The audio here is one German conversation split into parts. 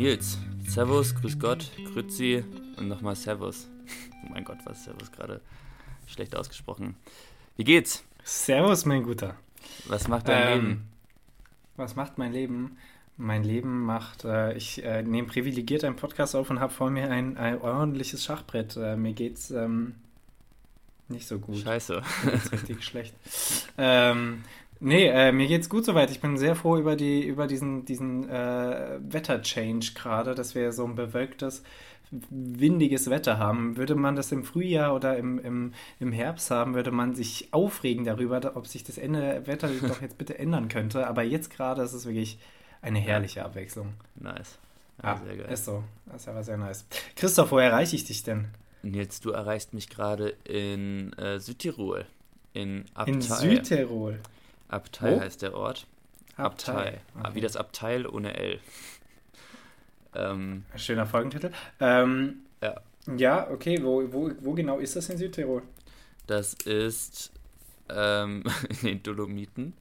Nils, Servus, Grüß Gott, Grüezi und nochmal Servus. Oh mein Gott, was Servus gerade schlecht ausgesprochen. Wie geht's? Servus, mein Guter. Was macht dein Ähm, Leben? Was macht mein Leben? Mein Leben macht, äh, ich äh, nehme privilegiert einen Podcast auf und habe vor mir ein, ein ordentliches Schachbrett. Äh, mir geht's ähm, nicht so gut. Scheiße. Mir geht's richtig schlecht. Ähm, nee, äh, mir geht's gut soweit. Ich bin sehr froh über, die, über diesen, diesen äh, Wetterchange gerade, dass wir so ein bewölktes, windiges Wetter haben. Würde man das im Frühjahr oder im, im, im Herbst haben, würde man sich aufregen darüber, ob sich das Ende Wetter doch jetzt bitte ändern könnte. Aber jetzt gerade ist es wirklich eine herrliche Abwechslung. Nice. Ah, Ja, sehr geil. ist so. Das ist aber sehr nice. Christoph, wo erreiche ich dich denn? Nils, du erreichst mich gerade in äh, Südtirol. In Abtei. In Südtirol. Abtei Wo? heißt der Ort. Abtei. Ah, Wie Okay. das Abteil ohne L. Ähm, Schöner Folgentitel. Ähm, ja, ja, okay. Wo, wo, wo genau ist das in Südtirol? das ist ähm, in den Dolomiten.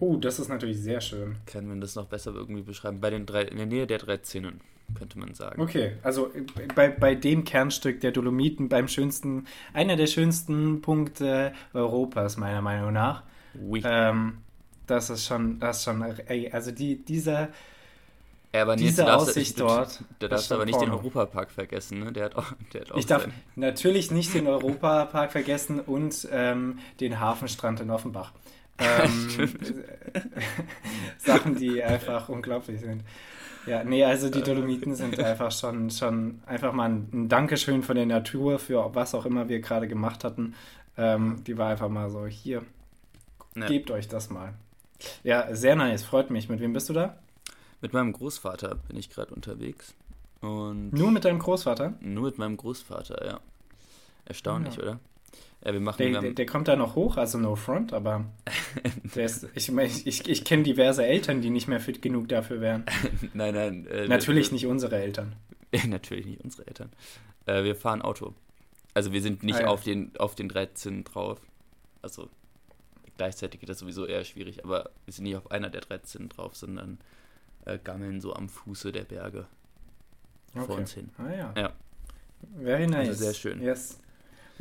Oh, das ist natürlich sehr schön. kann man das noch besser irgendwie beschreiben? Bei den drei, in der Nähe der drei Zinnen, könnte man sagen. Okay, also äh, bei, bei dem Kernstück der Dolomiten, beim schönsten, einer der schönsten Punkte Europas, meiner Meinung nach. Oui. Ähm, das ist schon, das ist schon, ey, also die, dieser, Ja, aber diese du darfst, Aussicht du, dort, Du das darfst ist aber nicht den Porno. Europapark vergessen, ne? Der hat auch, der hat auch ich darf sein- natürlich nicht den Europapark vergessen und ähm, den Hafenstrand in Offenbach. Ähm, Sachen, die einfach unglaublich sind. Ja, nee, also die Dolomiten sind einfach schon, schon einfach mal ein, Dankeschön von der Natur für was auch immer wir gerade gemacht hatten. Ähm, die war einfach mal so, hier, Ja. gebt euch das mal. Ja, sehr nice, freut mich. Mit wem bist du da? Mit meinem Großvater bin ich gerade unterwegs. Und Nur mit deinem Großvater? nur mit meinem Großvater, ja. Erstaunlich, Ja. oder? Ja, wir machen Der, wir der, haben- der kommt da noch hoch, also no front, aber der ist, ich, ich, ich, kenne diverse Eltern, die nicht mehr fit genug dafür wären. Nein, nein. äh, Natürlich wir, nicht unsere Eltern. Natürlich nicht unsere Eltern. Äh, wir fahren Auto. Also wir sind nicht Ah, ja. auf, den, auf den 13 drauf. Also gleichzeitig geht das sowieso eher schwierig, aber wir sind nicht auf einer der 13 drauf, sondern äh, gammeln so am Fuße der Berge vor Okay. uns hin. Ah ja. Ja. Very nice. Also sehr schön. Yes.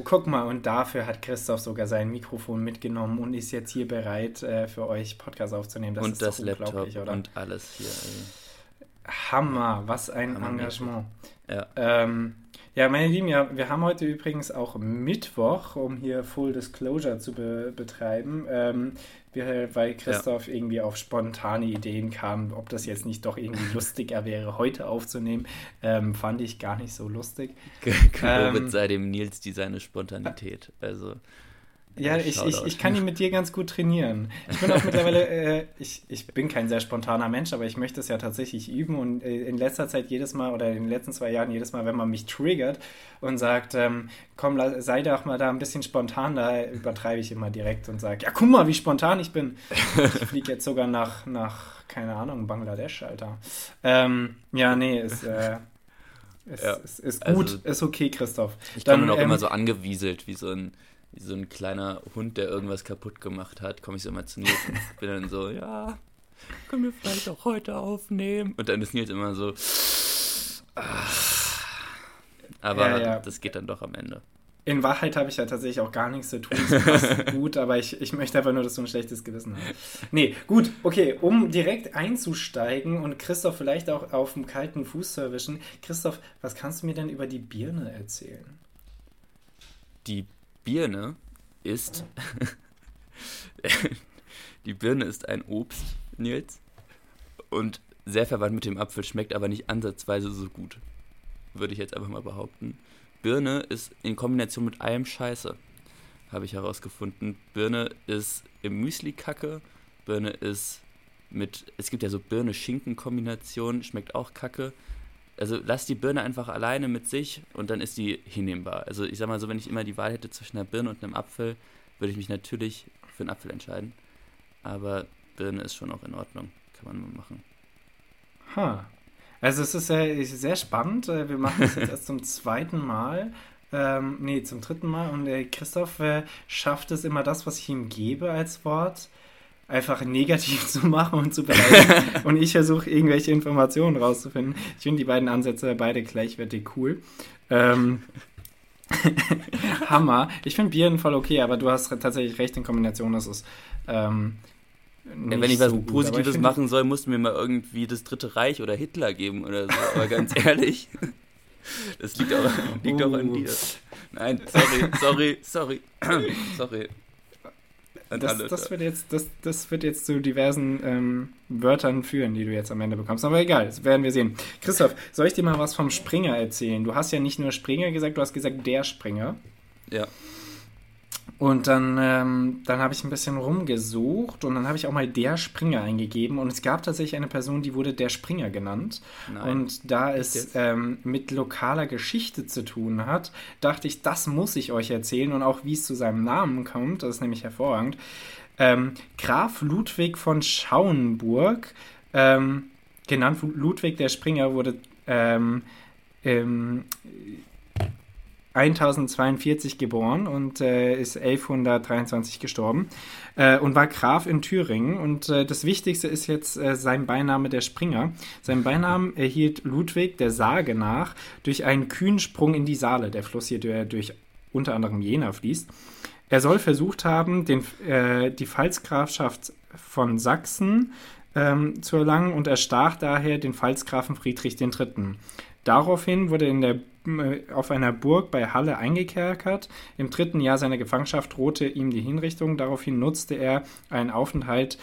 Guck mal, und dafür hat Christoph sogar sein Mikrofon mitgenommen und ist jetzt hier bereit, äh, für euch Podcast aufzunehmen. Das und ist das doch Laptop unglaublich, oder? und alles hier. Ey. Hammer, was ein Hammer Engagement. Ja. Ähm, ja, meine Lieben, ja, wir haben heute übrigens auch Mittwoch, um hier Full Disclosure zu be betreiben, ähm, wir, weil Christoph irgendwie auf spontane Ideen kam, ob das jetzt nicht doch irgendwie lustiger wäre, heute aufzunehmen, ähm, fand ich gar nicht so lustig. Gelobet Ähm, sei dem Nils die seine Spontanität. Also, Ja, ich, ich, ich kann ihn mit dir ganz gut trainieren. Ich bin auch mittlerweile, äh, ich, ich bin kein sehr spontaner Mensch, aber ich möchte es ja tatsächlich üben und äh, in letzter Zeit jedes Mal oder in den letzten zwei Jahren jedes Mal, wenn man mich triggert und sagt, ähm, komm, sei doch mal da ein bisschen spontan, da übertreibe ich immer direkt und sage, ja, guck mal, wie spontan ich bin. Ich fliege jetzt sogar nach, nach, keine Ahnung, Bangladesch, Alter. Ähm, ja, nee, ist, äh, ist, Ja, ist, ist also- gut, ist okay, Christoph. ich Dann, komme auch ähm, immer so angewieselt, wie so ein wie so ein kleiner Hund, der irgendwas kaputt gemacht hat, komme ich so immer zu Nils und bin dann so, ja, können wir vielleicht auch heute aufnehmen? Und dann ist Nils immer so, ah. aber Ja, ja. das geht dann doch am Ende. In Wahrheit habe ich ja tatsächlich auch gar nichts zu tun. Es passt gut, aber ich, ich möchte einfach nur, dass du ein schlechtes Gewissen hast. Nee, gut, okay, um direkt einzusteigen und Christoph vielleicht auch auf dem kalten Fuß zu erwischen. Christoph, was kannst du mir denn über die Birne erzählen? Die Birne ist. die Birne ist ein Obst, Nils. Und sehr verwandt mit dem Apfel, schmeckt aber nicht ansatzweise so gut. Würde ich jetzt einfach mal behaupten. Birne ist in Kombination mit allem Scheiße. Habe ich herausgefunden. Birne ist im Müsli kacke. Birne ist mit. Es gibt ja so Birne-Schinken-Kombination, schmeckt auch kacke. Also lass die Birne einfach alleine mit sich und dann ist die hinnehmbar. Also ich sag mal so, wenn ich immer die Wahl hätte zwischen einer Birne und einem Apfel, würde ich mich natürlich für einen Apfel entscheiden. Aber Birne ist schon auch in Ordnung. Kann man mal machen. Ha. Also es ist sehr, sehr spannend. Äh, Wir machen das jetzt erst zum zweiten Mal. Ähm, nee, zum dritten Mal. Und äh, Christoph äh, schafft es immer das, was ich ihm gebe als Wort, einfach negativ zu machen und zu beleidigen. und ich versuche irgendwelche Informationen rauszufinden. Ich finde die beiden Ansätze beide gleichwertig cool. Ähm, Hammer. Ich finde Bieren voll okay, aber du hast tatsächlich recht in Kombination, das ist. Ähm, ja, wenn ich was so gut, Positives machen soll, musst du mir mal irgendwie das Dritte Reich oder Hitler geben oder so. Aber ganz ehrlich, das liegt auch, liegt uh. auch an dir. Nein, sorry, sorry, sorry, sorry. Das, das, wird jetzt, das, das wird jetzt zu diversen ähm, Wörtern führen, die du jetzt am Ende bekommst. Aber egal, das werden wir sehen. Christoph, soll ich dir mal was vom Springer erzählen? Du hast ja nicht nur Springer gesagt, du hast gesagt der Springer. Ja. Und dann, ähm, dann habe ich ein bisschen rumgesucht und dann habe ich auch mal der Springer eingegeben und es gab tatsächlich eine Person, die wurde der Springer genannt. Nein. Und da es ähm, mit lokaler Geschichte zu tun hat, dachte ich, das muss ich euch erzählen und auch wie es zu seinem Namen kommt, das ist nämlich hervorragend. Ähm, Graf Ludwig von Schauenburg, ähm, genannt Ludwig der Springer, wurde ähm, 1042 geboren und äh, ist 1123 gestorben äh, und war Graf in Thüringen. Und äh, das Wichtigste ist jetzt äh, sein Beiname der Springer. Sein Beinamen erhielt Ludwig der Sage nach durch einen kühnen Sprung in die Saale, der Fluss hier der durch unter anderem Jena fließt. Er soll versucht haben, den, äh, die Pfalzgrafschaft von Sachsen ähm, zu erlangen und erstach daher den Pfalzgrafen Friedrich III. Daraufhin wurde in der auf einer Burg bei Halle eingekerkert. Im dritten Jahr seiner Gefangenschaft drohte ihm die Hinrichtung. Daraufhin nutzte er einen Aufenthalt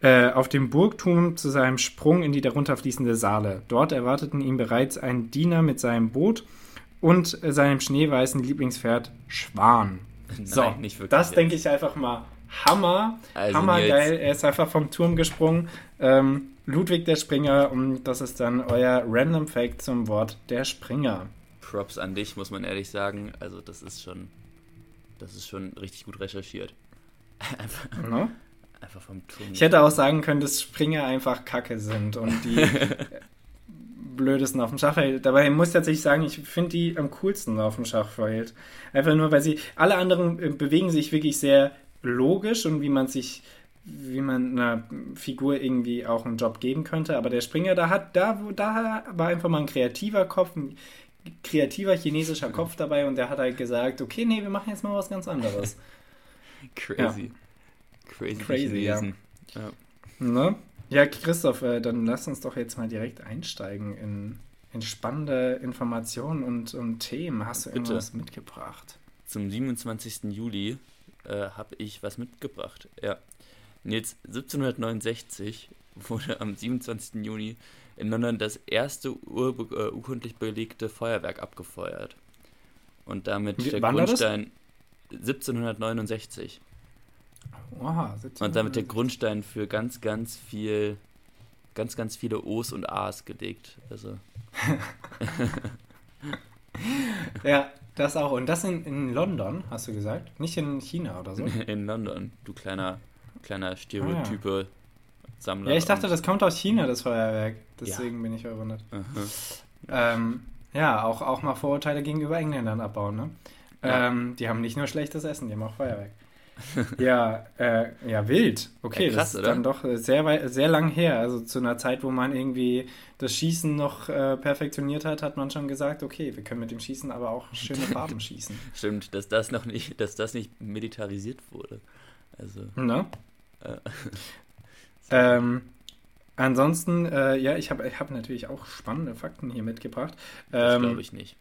äh, auf dem Burgturm zu seinem Sprung in die darunter fließende Saale. Dort erwarteten ihn bereits ein Diener mit seinem Boot und äh, seinem schneeweißen Lieblingspferd Schwan. Nein, so, das denke ich einfach mal Hammer. Also Hammergeil. Er ist einfach vom Turm gesprungen. Ähm, Ludwig der Springer und das ist dann euer Random Fact zum Wort der Springer. Props an dich, muss man ehrlich sagen. Also das ist schon, das ist schon richtig gut recherchiert. einfach, no? einfach vom Turm. Ich hätte auch sagen können, dass Springer einfach Kacke sind und die blödesten auf dem Schachfeld. Dabei muss ich tatsächlich sagen, ich finde die am coolsten auf dem Schachfeld. Einfach nur, weil sie, alle anderen äh, bewegen sich wirklich sehr logisch und wie man sich wie man einer Figur irgendwie auch einen Job geben könnte. Aber der Springer, da hat, da, da war einfach mal ein kreativer Kopf, ein kreativer chinesischer Kopf dabei und der hat halt gesagt, okay, nee, wir machen jetzt mal was ganz anderes. Crazy. Ja. Crazy. Crazy, ja. Ja. Ne? ja, Christoph, äh, dann lass uns doch jetzt mal direkt einsteigen in, in spannende Informationen und, und Themen. Hast du Bitte. irgendwas mitgebracht? Zum 27. Juli äh, habe ich was mitgebracht. Ja. Nils, 1769 wurde am 27. Juni in London das erste äh, urkundlich belegte Feuerwerk abgefeuert. Und damit Wie, der Grundstein 1769. Oha, 1769. Und damit der Grundstein für ganz, ganz viel, ganz, ganz viele O's und A's gelegt. Also. ja, das auch. Und das in, in London, hast du gesagt? Nicht in China oder so? In London, du kleiner, kleiner Stereotype. Ah, Sammler. Ja, ich dachte, das kommt aus China, das Feuerwerk. Deswegen ja. bin ich verwundert. Ähm, ja, auch, auch mal Vorurteile gegenüber Engländern abbauen, ne? Ja. Ähm, die haben nicht nur schlechtes Essen, die haben auch Feuerwerk. ja, äh, ja, wild. Okay, ja, krass, das ist oder? dann doch sehr, sehr lang her. Also zu einer Zeit, wo man irgendwie das Schießen noch äh, perfektioniert hat, hat man schon gesagt, okay, wir können mit dem Schießen aber auch schöne Farben schießen. Stimmt, dass das noch nicht, dass das nicht militarisiert wurde. Also. Ne? Äh, ähm, ansonsten, äh, ja, ich habe ich hab natürlich auch spannende Fakten hier mitgebracht. Das ähm, glaube ich nicht.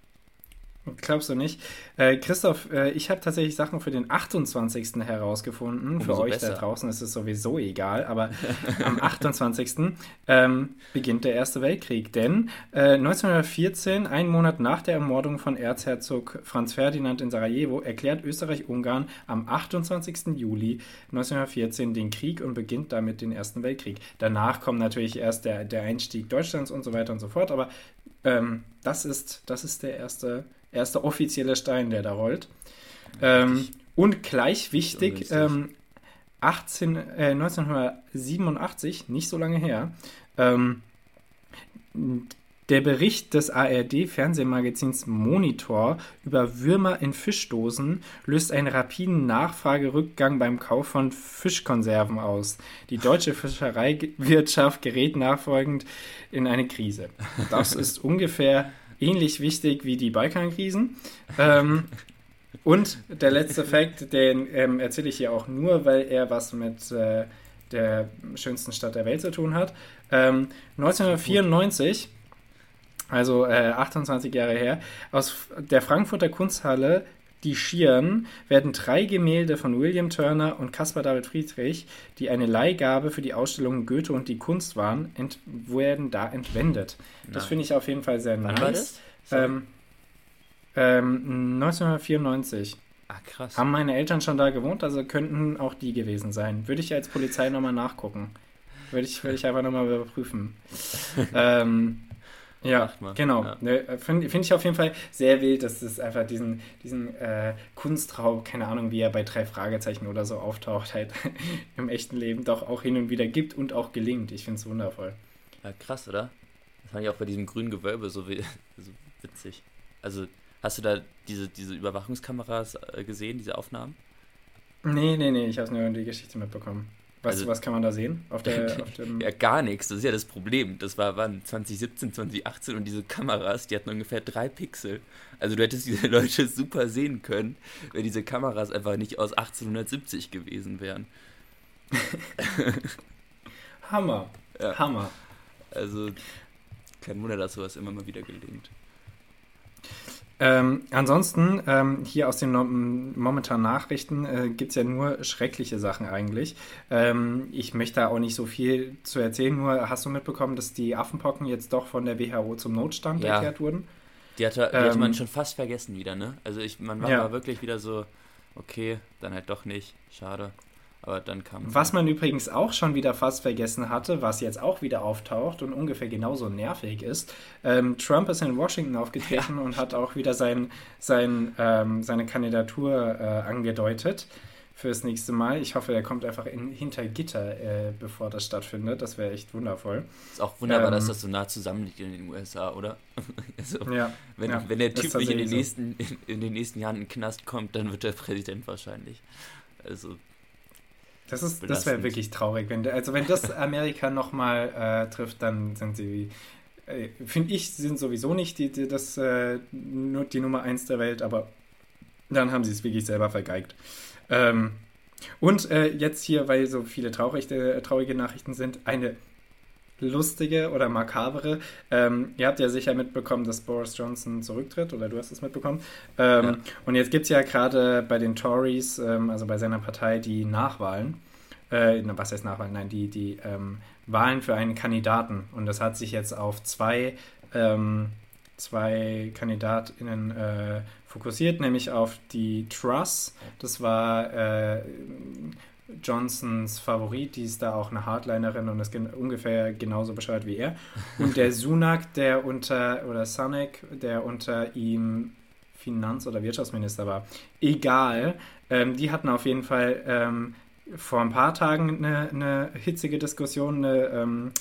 Glaubst du nicht? Äh, Christoph, äh, ich habe tatsächlich Sachen für den 28. herausgefunden. Umso für euch besser. da draußen ist es sowieso egal, aber am 28. Ähm, beginnt der Erste Weltkrieg. Denn äh, 1914, einen Monat nach der Ermordung von Erzherzog Franz Ferdinand in Sarajevo, erklärt Österreich-Ungarn am 28. Juli 1914 den Krieg und beginnt damit den Ersten Weltkrieg. Danach kommt natürlich erst der, der Einstieg Deutschlands und so weiter und so fort, aber ähm, das, ist, das ist der erste erster offizielle Stein, der da rollt. Ähm, und gleich wichtig, ähm, 18, äh, 1987, nicht so lange her, ähm, Der Bericht des ARD-Fernsehmagazins Monitor über Würmer in Fischdosen löst einen rapiden Nachfragerückgang beim Kauf von Fischkonserven aus. Die deutsche Fischereiwirtschaft gerät nachfolgend in eine Krise. Das ist ungefähr ähnlich wichtig wie die Balkankrisen. Ähm, und der letzte Fakt, den ähm, erzähle ich hier auch nur, weil er was mit äh, der schönsten Stadt der Welt zu tun hat. Ähm, 1994 also äh, 28 Jahre her, aus der Frankfurter Kunsthalle Die Schieren werden drei Gemälde von William Turner und Caspar David Friedrich, die eine Leihgabe für die Ausstellung Goethe und die Kunst waren, ent werden da entwendet. Nein. Das finde ich auf jeden Fall sehr Wann nice. Ähm, ähm, 1994. Ah, krass. Haben meine Eltern schon da gewohnt, also könnten auch die gewesen sein. Würde ich als Polizei nochmal nachgucken. Würde ich, würde ich einfach nochmal überprüfen. ähm, ja, genau. Ja. Ne, Finde find ich auf jeden Fall sehr wild, dass es einfach diesen, diesen äh, Kunstraub, keine Ahnung, wie er bei drei Fragezeichen oder so auftaucht, halt im echten Leben doch auch hin und wieder gibt und auch gelingt. Ich finde es wundervoll. Ja, krass, oder? Das fand ich auch bei diesem grünen Gewölbe so, so witzig. Also, hast du da diese, diese Überwachungskameras äh, gesehen, diese Aufnahmen? Nee, nee, nee, ich habe nur die Geschichte mitbekommen. Was, also, was kann man da sehen? Auf der, auf ja, gar nichts. Das ist ja das Problem. Das war wann? 2017, 2018 und diese Kameras, die hatten ungefähr drei Pixel. Also du hättest diese Leute super sehen können, wenn diese Kameras einfach nicht aus 1870 gewesen wären. Hammer. Ja. Hammer. Also kein Wunder, dass sowas immer mal wieder gelingt. Ähm, ansonsten, ähm, hier aus den no momentanen Nachrichten äh, gibt es ja nur schreckliche Sachen eigentlich. Ähm, ich möchte da auch nicht so viel zu erzählen, nur hast du mitbekommen, dass die Affenpocken jetzt doch von der WHO zum Notstand ja. erklärt wurden? Die hatte, die hatte man ähm, schon fast vergessen wieder, ne? Also ich, man war ja. wirklich wieder so, okay, dann halt doch nicht, schade. Aber dann kam. Was man übrigens auch schon wieder fast vergessen hatte, was jetzt auch wieder auftaucht und ungefähr genauso nervig ist. Ähm, Trump ist in Washington aufgetreten ja. und hat auch wieder sein, sein, ähm, seine Kandidatur äh, angedeutet fürs nächste Mal. Ich hoffe, er kommt einfach in, hinter Gitter, äh, bevor das stattfindet. Das wäre echt wundervoll. Ist auch wunderbar, ähm, dass das so nah zusammen liegt in den USA, oder? also, ja, wenn, ja, wenn der Typ nicht in den, nächsten, in, in den nächsten Jahren in den Knast kommt, dann wird er Präsident wahrscheinlich. Also das, ist, das wäre wirklich traurig. Wenn, also wenn das Amerika nochmal äh, trifft, dann sind sie, äh, finde ich, sind sowieso nicht die, die, das, äh, die Nummer eins der Welt, aber dann haben sie es wirklich selber vergeigt. Ähm, und äh, jetzt hier, weil so viele traurige, traurige Nachrichten sind, eine lustige oder makabere. Ähm, ihr habt ja sicher mitbekommen, dass Boris Johnson zurücktritt, oder du hast es mitbekommen. Ähm, ja. Und jetzt gibt es ja gerade bei den Tories, ähm, also bei seiner Partei, die Nachwahlen. Äh, was heißt Nachwahlen? Nein, die, die ähm, Wahlen für einen Kandidaten. Und das hat sich jetzt auf zwei, ähm, zwei KandidatInnen äh, fokussiert, nämlich auf die Truss. Das war äh, Johnsons Favorit, die ist da auch eine Hardlinerin und ist gen ungefähr genauso bescheuert wie er. Und der Sunak, der unter, oder Sunak, der unter ihm Finanz- oder Wirtschaftsminister war. Egal, ähm, die hatten auf jeden Fall ähm, vor ein paar Tagen eine, eine hitzige Diskussion, eine ähm,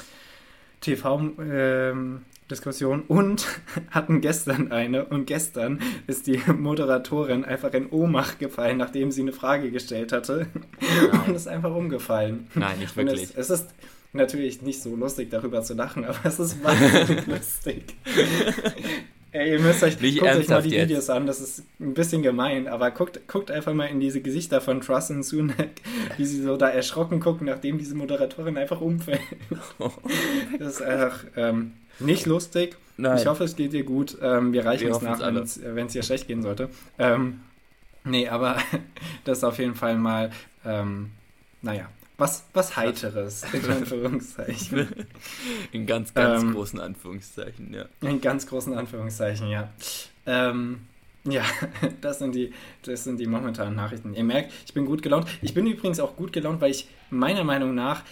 TV- ähm, Diskussion und hatten gestern eine und gestern ist die Moderatorin einfach in Ohnmacht gefallen, nachdem sie eine Frage gestellt hatte Nein. und ist einfach umgefallen. Nein, nicht wirklich. Es, es, ist natürlich nicht so lustig, darüber zu lachen, aber es ist wahnsinnig lustig. Ey, ihr müsst euch, guckt euch mal die jetzt. Videos an, das ist ein bisschen gemein, aber guckt, guckt einfach mal in diese Gesichter von Truss und Sunak, wie sie so da erschrocken gucken, nachdem diese Moderatorin einfach umfällt. Das ist einfach, ähm, nicht lustig. Nein. Ich hoffe, es geht dir gut. Ähm, wir reichen wir es nach, wenn es dir schlecht gehen sollte. Ähm, nee, aber das ist auf jeden Fall mal, ähm, naja, was, was Heiteres, in Anführungszeichen. In ganz, ganz ähm, großen Anführungszeichen, ja. In ganz großen Anführungszeichen, ja. Ähm, ja, das sind, die, das sind die momentanen Nachrichten. Ihr merkt, ich bin gut gelaunt. Ich bin übrigens auch gut gelaunt, weil ich meiner Meinung nach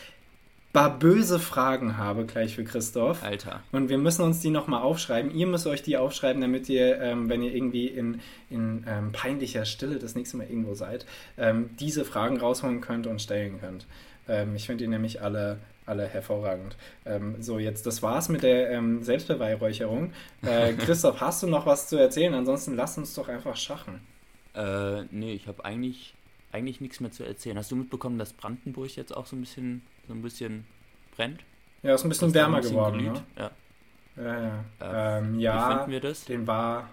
böse Fragen habe gleich für Christoph. Alter. Und wir müssen uns die nochmal aufschreiben. Ihr müsst euch die aufschreiben, damit ihr, ähm, wenn ihr irgendwie in, in ähm, peinlicher Stille das nächste Mal irgendwo seid, ähm, diese Fragen rausholen könnt und stellen könnt. Ähm, ich finde die nämlich alle, alle hervorragend. Ähm, so, jetzt, das war's mit der ähm, Selbstbeweihräucherung. Äh, Christoph, hast du noch was zu erzählen? Ansonsten lass uns doch einfach schachen. Äh, nee, ich habe eigentlich, eigentlich nichts mehr zu erzählen. Hast du mitbekommen, dass Brandenburg jetzt auch so ein bisschen, so ein bisschen brennt? Ja, ist ein bisschen wärmer ein bisschen geworden. glüht? Ne? Ja. Ja, ja. Äh, Ähm, Wie ja, finden wir das? den war,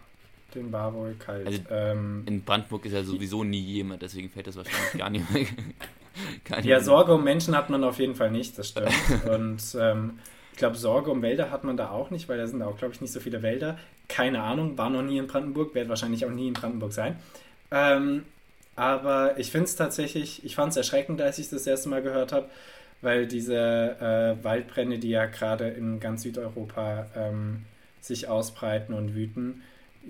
den war wohl kalt. Also, ähm, In Brandenburg ist ja sowieso nie jemand, deswegen fällt das wahrscheinlich gar nicht mehr. gar nicht ja, mehr. Sorge um Menschen hat man auf jeden Fall nicht, das stimmt. Und ähm, ich glaube, Sorge um Wälder hat man da auch nicht, weil da sind auch, glaube ich, nicht so viele Wälder. Keine Ahnung, war noch nie in Brandenburg, werde wahrscheinlich auch nie in Brandenburg sein. Ähm, aber ich finde es tatsächlich, ich fand es erschreckend, als ich das erste Mal gehört habe, weil diese äh, Waldbrände, die ja gerade in ganz Südeuropa ähm, sich ausbreiten und wüten,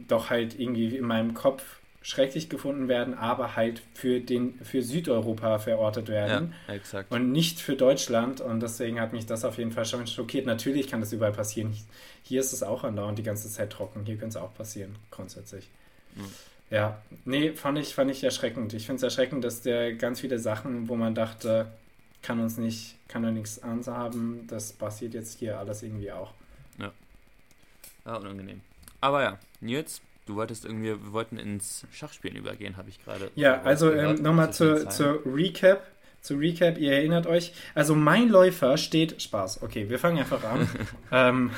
doch halt irgendwie in meinem Kopf schrecklich gefunden werden, aber halt für, den, für Südeuropa verortet werden Ja, exakt. und nicht für Deutschland. Und deswegen hat mich das auf jeden Fall schon schockiert. Natürlich kann das überall passieren. Hier ist es auch andauernd die ganze Zeit trocken. Hier könnte es auch passieren, grundsätzlich. Mhm. Ja, nee, fand ich, fand ich erschreckend. Ich finde es erschreckend, dass der ganz viele Sachen, wo man dachte, kann uns nicht, kann er nichts anhaben, das passiert jetzt hier alles irgendwie auch. Ja, unangenehm. Aber ja, Nils, du wolltest irgendwie, wir wollten ins Schachspielen übergehen, habe ich gerade. Ja, also ähm, nochmal zur, zur Recap. Zur Recap, ihr erinnert euch. Also mein Läufer steht. Spaß. Okay, wir fangen einfach an. ähm,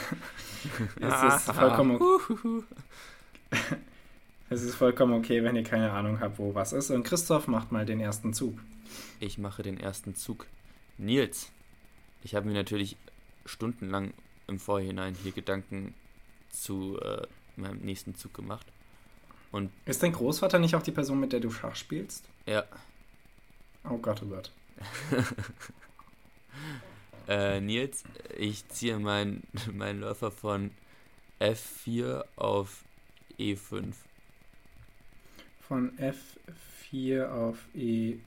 es ist vollkommen okay. Es ist vollkommen okay, wenn ihr keine Ahnung habt, wo was ist. Und Christoph macht mal den ersten Zug. Ich mache den ersten Zug. Nils, ich habe mir natürlich stundenlang im Vorhinein hier Gedanken zu äh, meinem nächsten Zug gemacht. Und Ist dein Großvater nicht auch die Person, mit der du Schach spielst? ja, Oh Gott, oh Gott. äh, Nils, ich ziehe meinen mein Läufer von F4 auf E E5. Von F4 auf E5.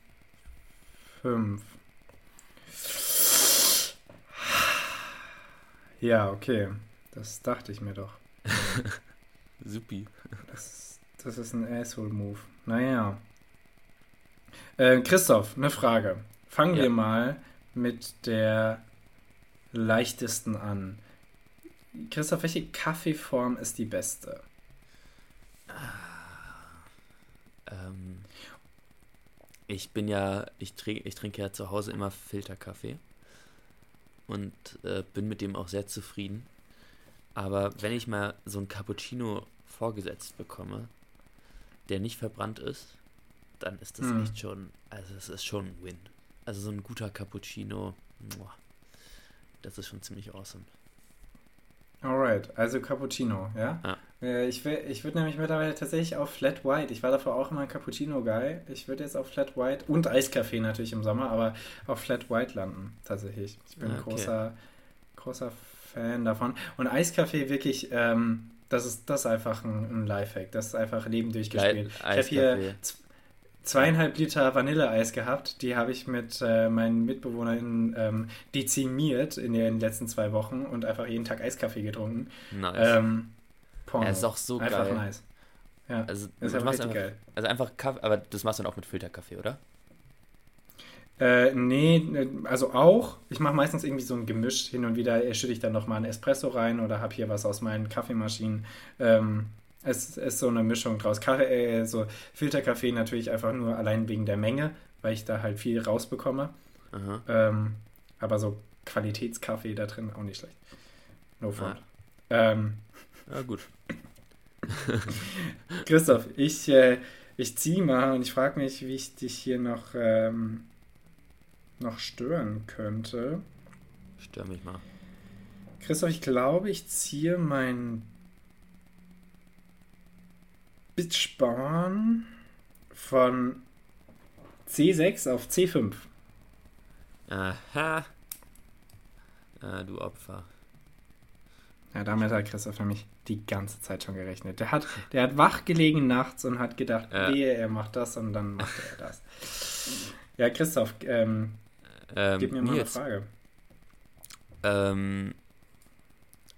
Ja, okay. Das dachte ich mir doch. Supi. Das, das ist ein Asshole-Move. Naja. Äh, Christoph, eine Frage. Fangen Ja. wir mal mit der leichtesten an. Christoph, welche Kaffeeform ist die beste? Ähm, ich bin ja, ich, trinke, ich trinke ja zu Hause immer Filterkaffee und äh, bin mit dem auch sehr zufrieden. Aber wenn ich mal so ein Cappuccino vorgesetzt bekomme, der nicht verbrannt ist, dann ist das Hm. echt schon, also es ist schon ein Win. Also so ein guter Cappuccino, das ist schon ziemlich awesome. Alright, also Cappuccino, ja? Ja. Äh, ich will- ich würde nämlich mittlerweile tatsächlich auf Flat White. Ich war davor auch immer ein Cappuccino-Guy. Ich würde jetzt auf Flat White und Eiskaffee natürlich im Sommer, aber auf Flat White landen, tatsächlich. Ich bin ein Okay. großer, großer Fan davon. Und Eiskaffee wirklich, ähm, das ist das ist einfach ein, ein Lifehack. Das ist einfach Leben durchgespielt. ich habe hier zweieinhalb Liter Vanilleeis gehabt. Die habe ich mit äh, meinen MitbewohnerInnen ähm, dezimiert in den letzten zwei Wochen und einfach jeden Tag Eiskaffee getrunken. Nice. Ähm, Porno. ja, ist auch so einfach geil. nice. Ja, Also, ist richtig einfach, geil. also einfach Kaffee, aber das machst du dann auch mit Filterkaffee, oder? Äh, nee, äh, also auch. Ich mache meistens irgendwie so ein Gemisch. Hin und wieder schütte ich dann nochmal einen Espresso rein oder habe hier was aus meinen Kaffeemaschinen. Ähm, es ist so eine Mischung draus. Kaffee, äh, so Filterkaffee natürlich einfach nur allein wegen der Menge, weil ich da halt viel rausbekomme. Ähm, aber so Qualitätskaffee da drin auch nicht schlecht. No Ah. front. Ähm, Ja, gut. Christoph, ich, äh, ich ziehe mal und ich frage mich, wie ich dich hier noch, ähm, noch stören könnte. Stör mich mal. Christoph, ich glaube, ich ziehe mein Bitspahn von C6 auf C5. Aha. Ah, du Opfer. Ja, damit hat Christoph nämlich die ganze Zeit schon gerechnet. Der hat, der hat wach gelegen nachts und hat gedacht, Ja. wehe, er macht das und dann macht er das. Ja, Christoph, ähm, Ähm, gib mir mal Nils, eine Frage. ähm,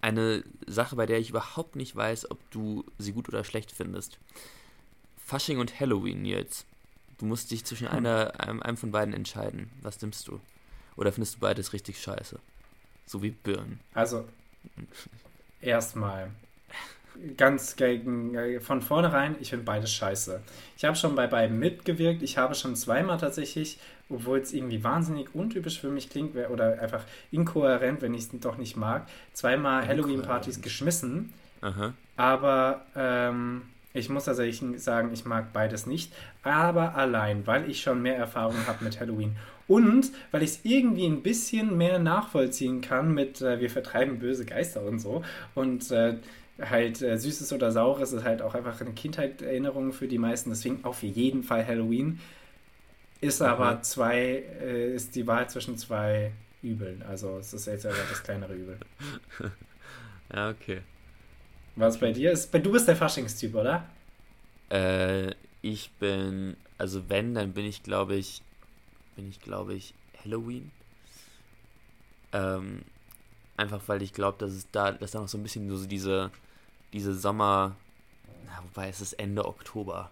eine Sache, bei der ich überhaupt nicht weiß, ob du sie gut oder schlecht findest. Fasching und Halloween, Nils. Du musst dich zwischen Hm. einer, einem, einem von beiden entscheiden. Was nimmst du? Oder findest du beides richtig scheiße? So wie Birnen. Also, erstmal, ganz gegen, von vornherein, ich finde beides scheiße. Ich habe schon bei beiden mitgewirkt. Ich habe schon zweimal tatsächlich, obwohl es irgendwie wahnsinnig untypisch für mich klingt oder einfach inkohärent, wenn ich es doch nicht mag, zweimal Halloween-Partys geschmissen. Aha. Aber ähm, ich muss tatsächlich sagen, ich mag beides nicht. Aber allein, weil ich schon mehr Erfahrung habe mit Halloween und weil ich es irgendwie ein bisschen mehr nachvollziehen kann mit äh, wir vertreiben böse Geister und so. Und äh, halt äh, Süßes oder Saures ist halt auch einfach eine Kindheitserinnerung für die meisten. Deswegen auf jeden Fall Halloween. Ist mhm. aber zwei, äh, ist die Wahl zwischen zwei Übeln. Also es ist jetzt einfach das kleinere Übel. ja, okay. Was bei dir ist? Du bist der Faschingstyp, oder? Äh, ich bin, also wenn, dann bin ich, glaube ich, bin ich, glaube ich, Halloween. Ähm, einfach weil ich glaube, dass es da, dass da noch so ein bisschen so diese, diese Sommer, na, wobei es ist Ende Oktober.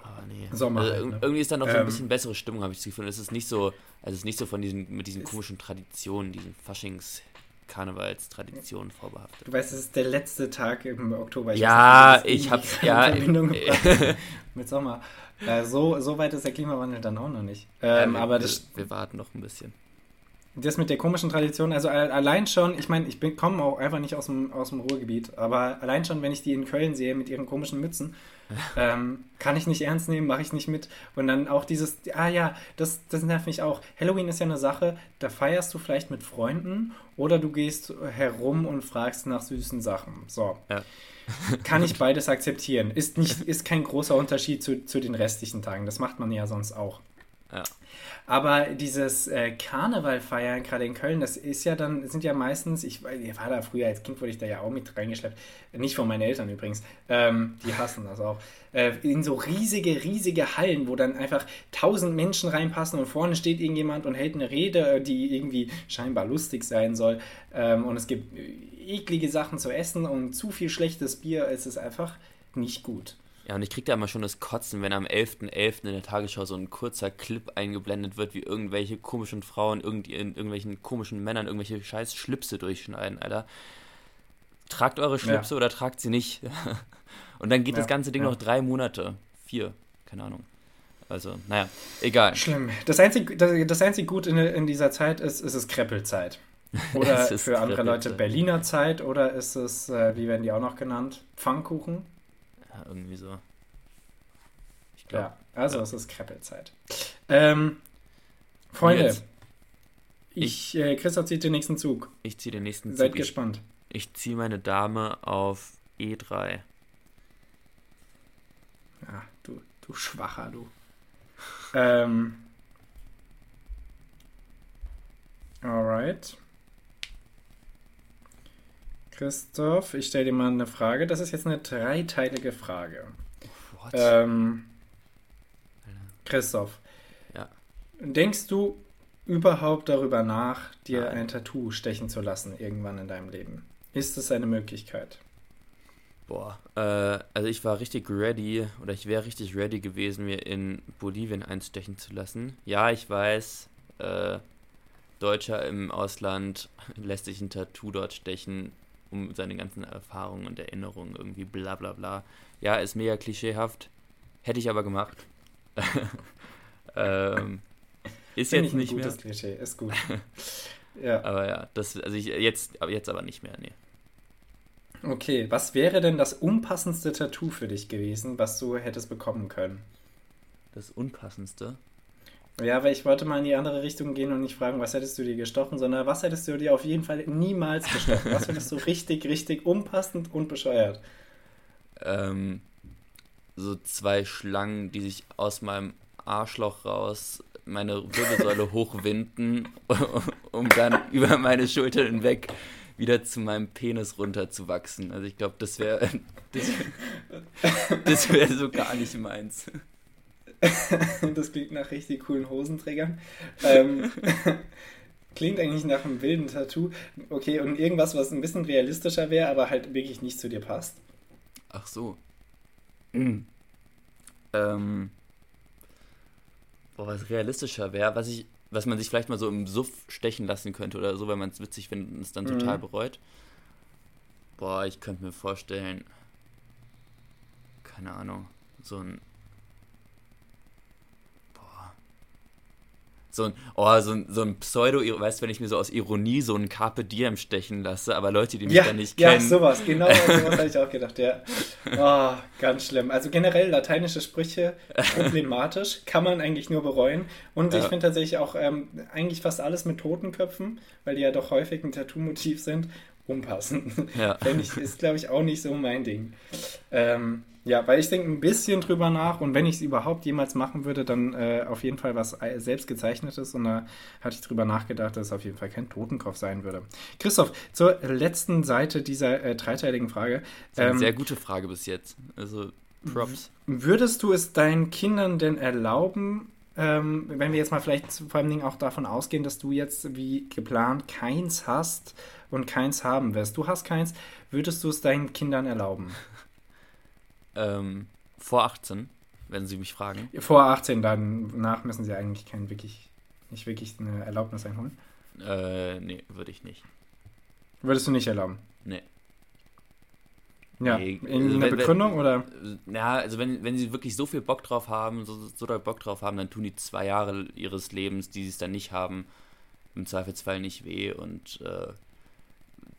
Aber nee. Sommer. Also, halt, ne? Irgendwie ist da noch so ein ähm. bisschen bessere Stimmung, habe ich das Gefühl. Es ist nicht so, also es ist nicht so von diesen, mit diesen komischen Traditionen, diesen Faschings, Karnevalstraditionen vorbehaftet. Du weißt, es ist der letzte Tag im Oktober. Ich ja, nicht, ich habe ja mit Sommer. Äh, so, so weit ist der Klimawandel dann auch noch nicht. Ähm, ja, wir, aber das, wir, wir warten noch ein bisschen das mit der komischen Tradition, also allein schon, ich meine, ich komme auch einfach nicht aus dem, aus dem Ruhrgebiet, aber allein schon, wenn ich die in Köln sehe mit ihren komischen Mützen, ähm, kann ich nicht ernst nehmen, mache ich nicht mit. Und dann auch dieses, ah ja, das, das nervt mich auch. Halloween ist ja eine Sache, da feierst du vielleicht mit Freunden oder du gehst herum und fragst nach süßen Sachen. So. Ja. kann ich beides akzeptieren. Ist, nicht, ist kein großer Unterschied zu, zu den restlichen Tagen. Das macht man ja sonst auch. Ja. Aber dieses äh, Karneval feiern, gerade in Köln, das ist ja dann, sind ja meistens, ich, ich, war da früher als Kind, wurde ich da ja auch mit reingeschleppt. Nicht von meinen Eltern übrigens. Ähm, die hassen das auch. Äh, in so riesige, riesige Hallen, wo dann einfach tausend Menschen reinpassen und vorne steht irgendjemand und hält eine Rede, die irgendwie scheinbar lustig sein soll. Ähm, und es gibt eklige Sachen zu essen und zu viel schlechtes Bier. Es ist einfach nicht gut. Ja, und ich krieg da immer schon das Kotzen, wenn am 11.11. .11. in der Tagesschau so ein kurzer Clip eingeblendet wird, wie irgendwelche komischen Frauen irgend, in irgendwelchen komischen Männern irgendwelche scheiß Schlipse durchschneiden, Alter. Tragt eure Schlipse ja. oder tragt sie nicht. und dann geht ja, das ganze Ding ja. noch drei Monate. Vier, keine Ahnung. Also, naja, egal. Schlimm. Das einzige, das, das einzige Gut in, in dieser Zeit ist, ist es Kreppelzeit. Oder für andere Leute Berliner Zeit oder ist es, äh, wie werden die auch noch genannt? Pfannkuchen? Ja, irgendwie so. Ich glaube. Ja, also ja. es ist Kreppelzeit. Ähm, Freunde, ich, ich äh, Christoph zieht den nächsten Zug. Ich ziehe den nächsten Zug. Seid gespannt. Ich, ich ziehe meine Dame auf E3. Ja, du, du Schwacher, du. ähm. Alright. Christoph, ich stelle dir mal eine Frage. Das ist jetzt eine dreiteilige Frage. What? Ähm, Christoph, ja. denkst du überhaupt darüber nach, dir Nein. ein Tattoo stechen zu lassen irgendwann in deinem Leben? Ist es eine Möglichkeit? Boah, äh, also ich war richtig ready oder ich wäre richtig ready gewesen, mir in Bolivien einstechen zu lassen. Ja, ich weiß, äh, Deutscher im Ausland lässt sich ein Tattoo dort stechen um seine ganzen Erfahrungen und Erinnerungen irgendwie bla bla bla. Ja, ist mega klischeehaft. Hätte ich aber gemacht. ähm, ist Find jetzt nicht mehr. Gutes Klischee, ist gut. ja. Aber ja, das, also ich, jetzt, jetzt aber nicht mehr, nee. Okay, was wäre denn das unpassendste Tattoo für dich gewesen, was du hättest bekommen können? Das unpassendste? Ja, weil ich wollte mal in die andere Richtung gehen und nicht fragen, was hättest du dir gestochen, sondern was hättest du dir auf jeden Fall niemals gestochen? was findest du richtig, richtig unpassend und bescheuert? Ähm, so zwei Schlangen, die sich aus meinem Arschloch raus meine Wirbelsäule hochwinden, um dann über meine Schulter hinweg wieder zu meinem Penis runterzuwachsen. Also ich glaube, das wäre das, das wäre so gar nicht meins. das klingt nach richtig coolen Hosenträgern. Ähm, klingt eigentlich nach einem wilden Tattoo. Okay, und irgendwas, was ein bisschen realistischer wäre, aber halt wirklich nicht zu dir passt. Ach so. Mhm. Ähm. Boah, was realistischer wäre, was ich was man sich vielleicht mal so im Suff stechen lassen könnte oder so, weil man es witzig findet und es dann mhm. total bereut. Boah, ich könnte mir vorstellen, keine Ahnung, so ein so ein, oh, so ein, so ein Pseudo, weißt du, wenn ich mir so aus Ironie so ein Carpe Diem stechen lasse, aber Leute, die mich ja, dann nicht ja, kennen. Ja, sowas, genau, sowas habe ich auch gedacht, ja. Oh, ganz schlimm. Also generell lateinische Sprüche problematisch, kann man eigentlich nur bereuen. Und ja. ich finde tatsächlich auch ähm, eigentlich fast alles mit Totenköpfen, weil die ja doch häufig ein Tattoo-Motiv sind, unpassend. Ja. ich, ist, glaube ich, auch nicht so mein Ding. Ähm, ja, weil ich denke ein bisschen drüber nach und wenn ich es überhaupt jemals machen würde, dann äh, auf jeden Fall was selbst gezeichnetes und da hatte ich drüber nachgedacht, dass es auf jeden Fall kein Totenkopf sein würde. Christoph, zur letzten Seite dieser äh, dreiteiligen Frage. Ähm, eine sehr gute Frage bis jetzt. Also Props. Würdest du es deinen Kindern denn erlauben, ähm, wenn wir jetzt mal vielleicht vor allem auch davon ausgehen, dass du jetzt wie geplant keins hast und keins haben wirst. Du hast keins, würdest du es deinen Kindern erlauben? Ähm, vor 18, wenn sie mich fragen. Vor 18, danach müssen sie eigentlich kein wirklich, nicht wirklich eine Erlaubnis einholen. Äh, nee, würde ich nicht. Würdest du nicht erlauben? Ja, nee, in also, eine Begründung wenn, oder? Ja, also wenn, wenn sie wirklich so viel Bock drauf haben, so, so doll Bock drauf haben, dann tun die zwei Jahre ihres Lebens, die sie es dann nicht haben, im Zweifelsfall nicht weh und äh,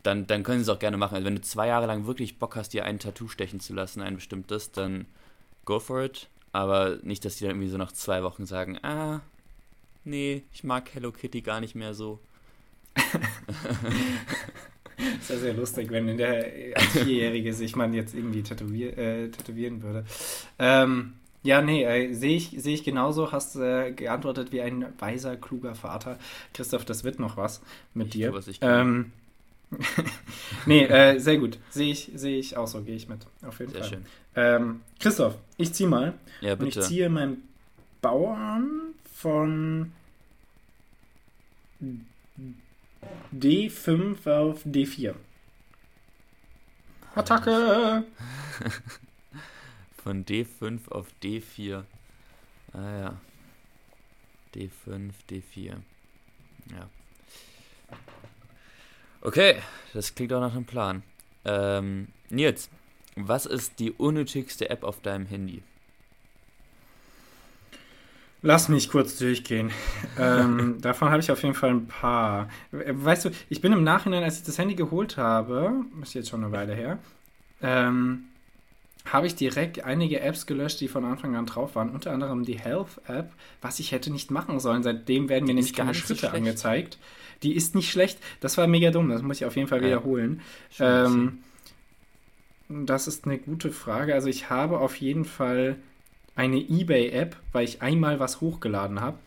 dann, dann können sie es auch gerne machen. Also wenn du zwei Jahre lang wirklich Bock hast, dir ein Tattoo stechen zu lassen, ein bestimmtes, dann go for it. Aber nicht, dass die dann irgendwie so nach zwei Wochen sagen, ah, nee, ich mag Hello Kitty gar nicht mehr so. das wäre sehr lustig, wenn der Vierjährige sich man jetzt irgendwie tätowier äh, tätowieren würde. Ähm, ja, nee, äh, sehe ich, seh ich genauso. Hast äh, geantwortet wie ein weiser, kluger Vater. Christoph, das wird noch was mit ich dir. Tue, was ich ähm, nee, äh, sehr gut. Sehe ich, seh ich auch so, gehe ich mit. Auf jeden sehr Fall. Schön. Ähm, Christoph, ich ziehe mal. Ja, bitte. Und ich ziehe meinen Bauern von D5 auf D4. Attacke! von D5 auf D4. Ah ja. D5, D4. Ja. Okay, das klingt auch nach einem Plan. Ähm, Nils, was ist die unnötigste App auf deinem Handy? Lass mich kurz durchgehen. ähm, davon habe ich auf jeden Fall ein paar. Weißt du, ich bin im Nachhinein, als ich das Handy geholt habe, ist jetzt schon eine Weile her, ähm, habe ich direkt einige Apps gelöscht, die von Anfang an drauf waren. Unter anderem die Health App, was ich hätte nicht machen sollen. Seitdem werden mir nämlich keine Schritte so angezeigt. Die ist nicht schlecht. Das war mega dumm. Das muss ich auf jeden Fall ja. wiederholen. Ähm, das ist eine gute Frage. Also ich habe auf jeden Fall eine eBay-App, weil ich einmal was hochgeladen habe.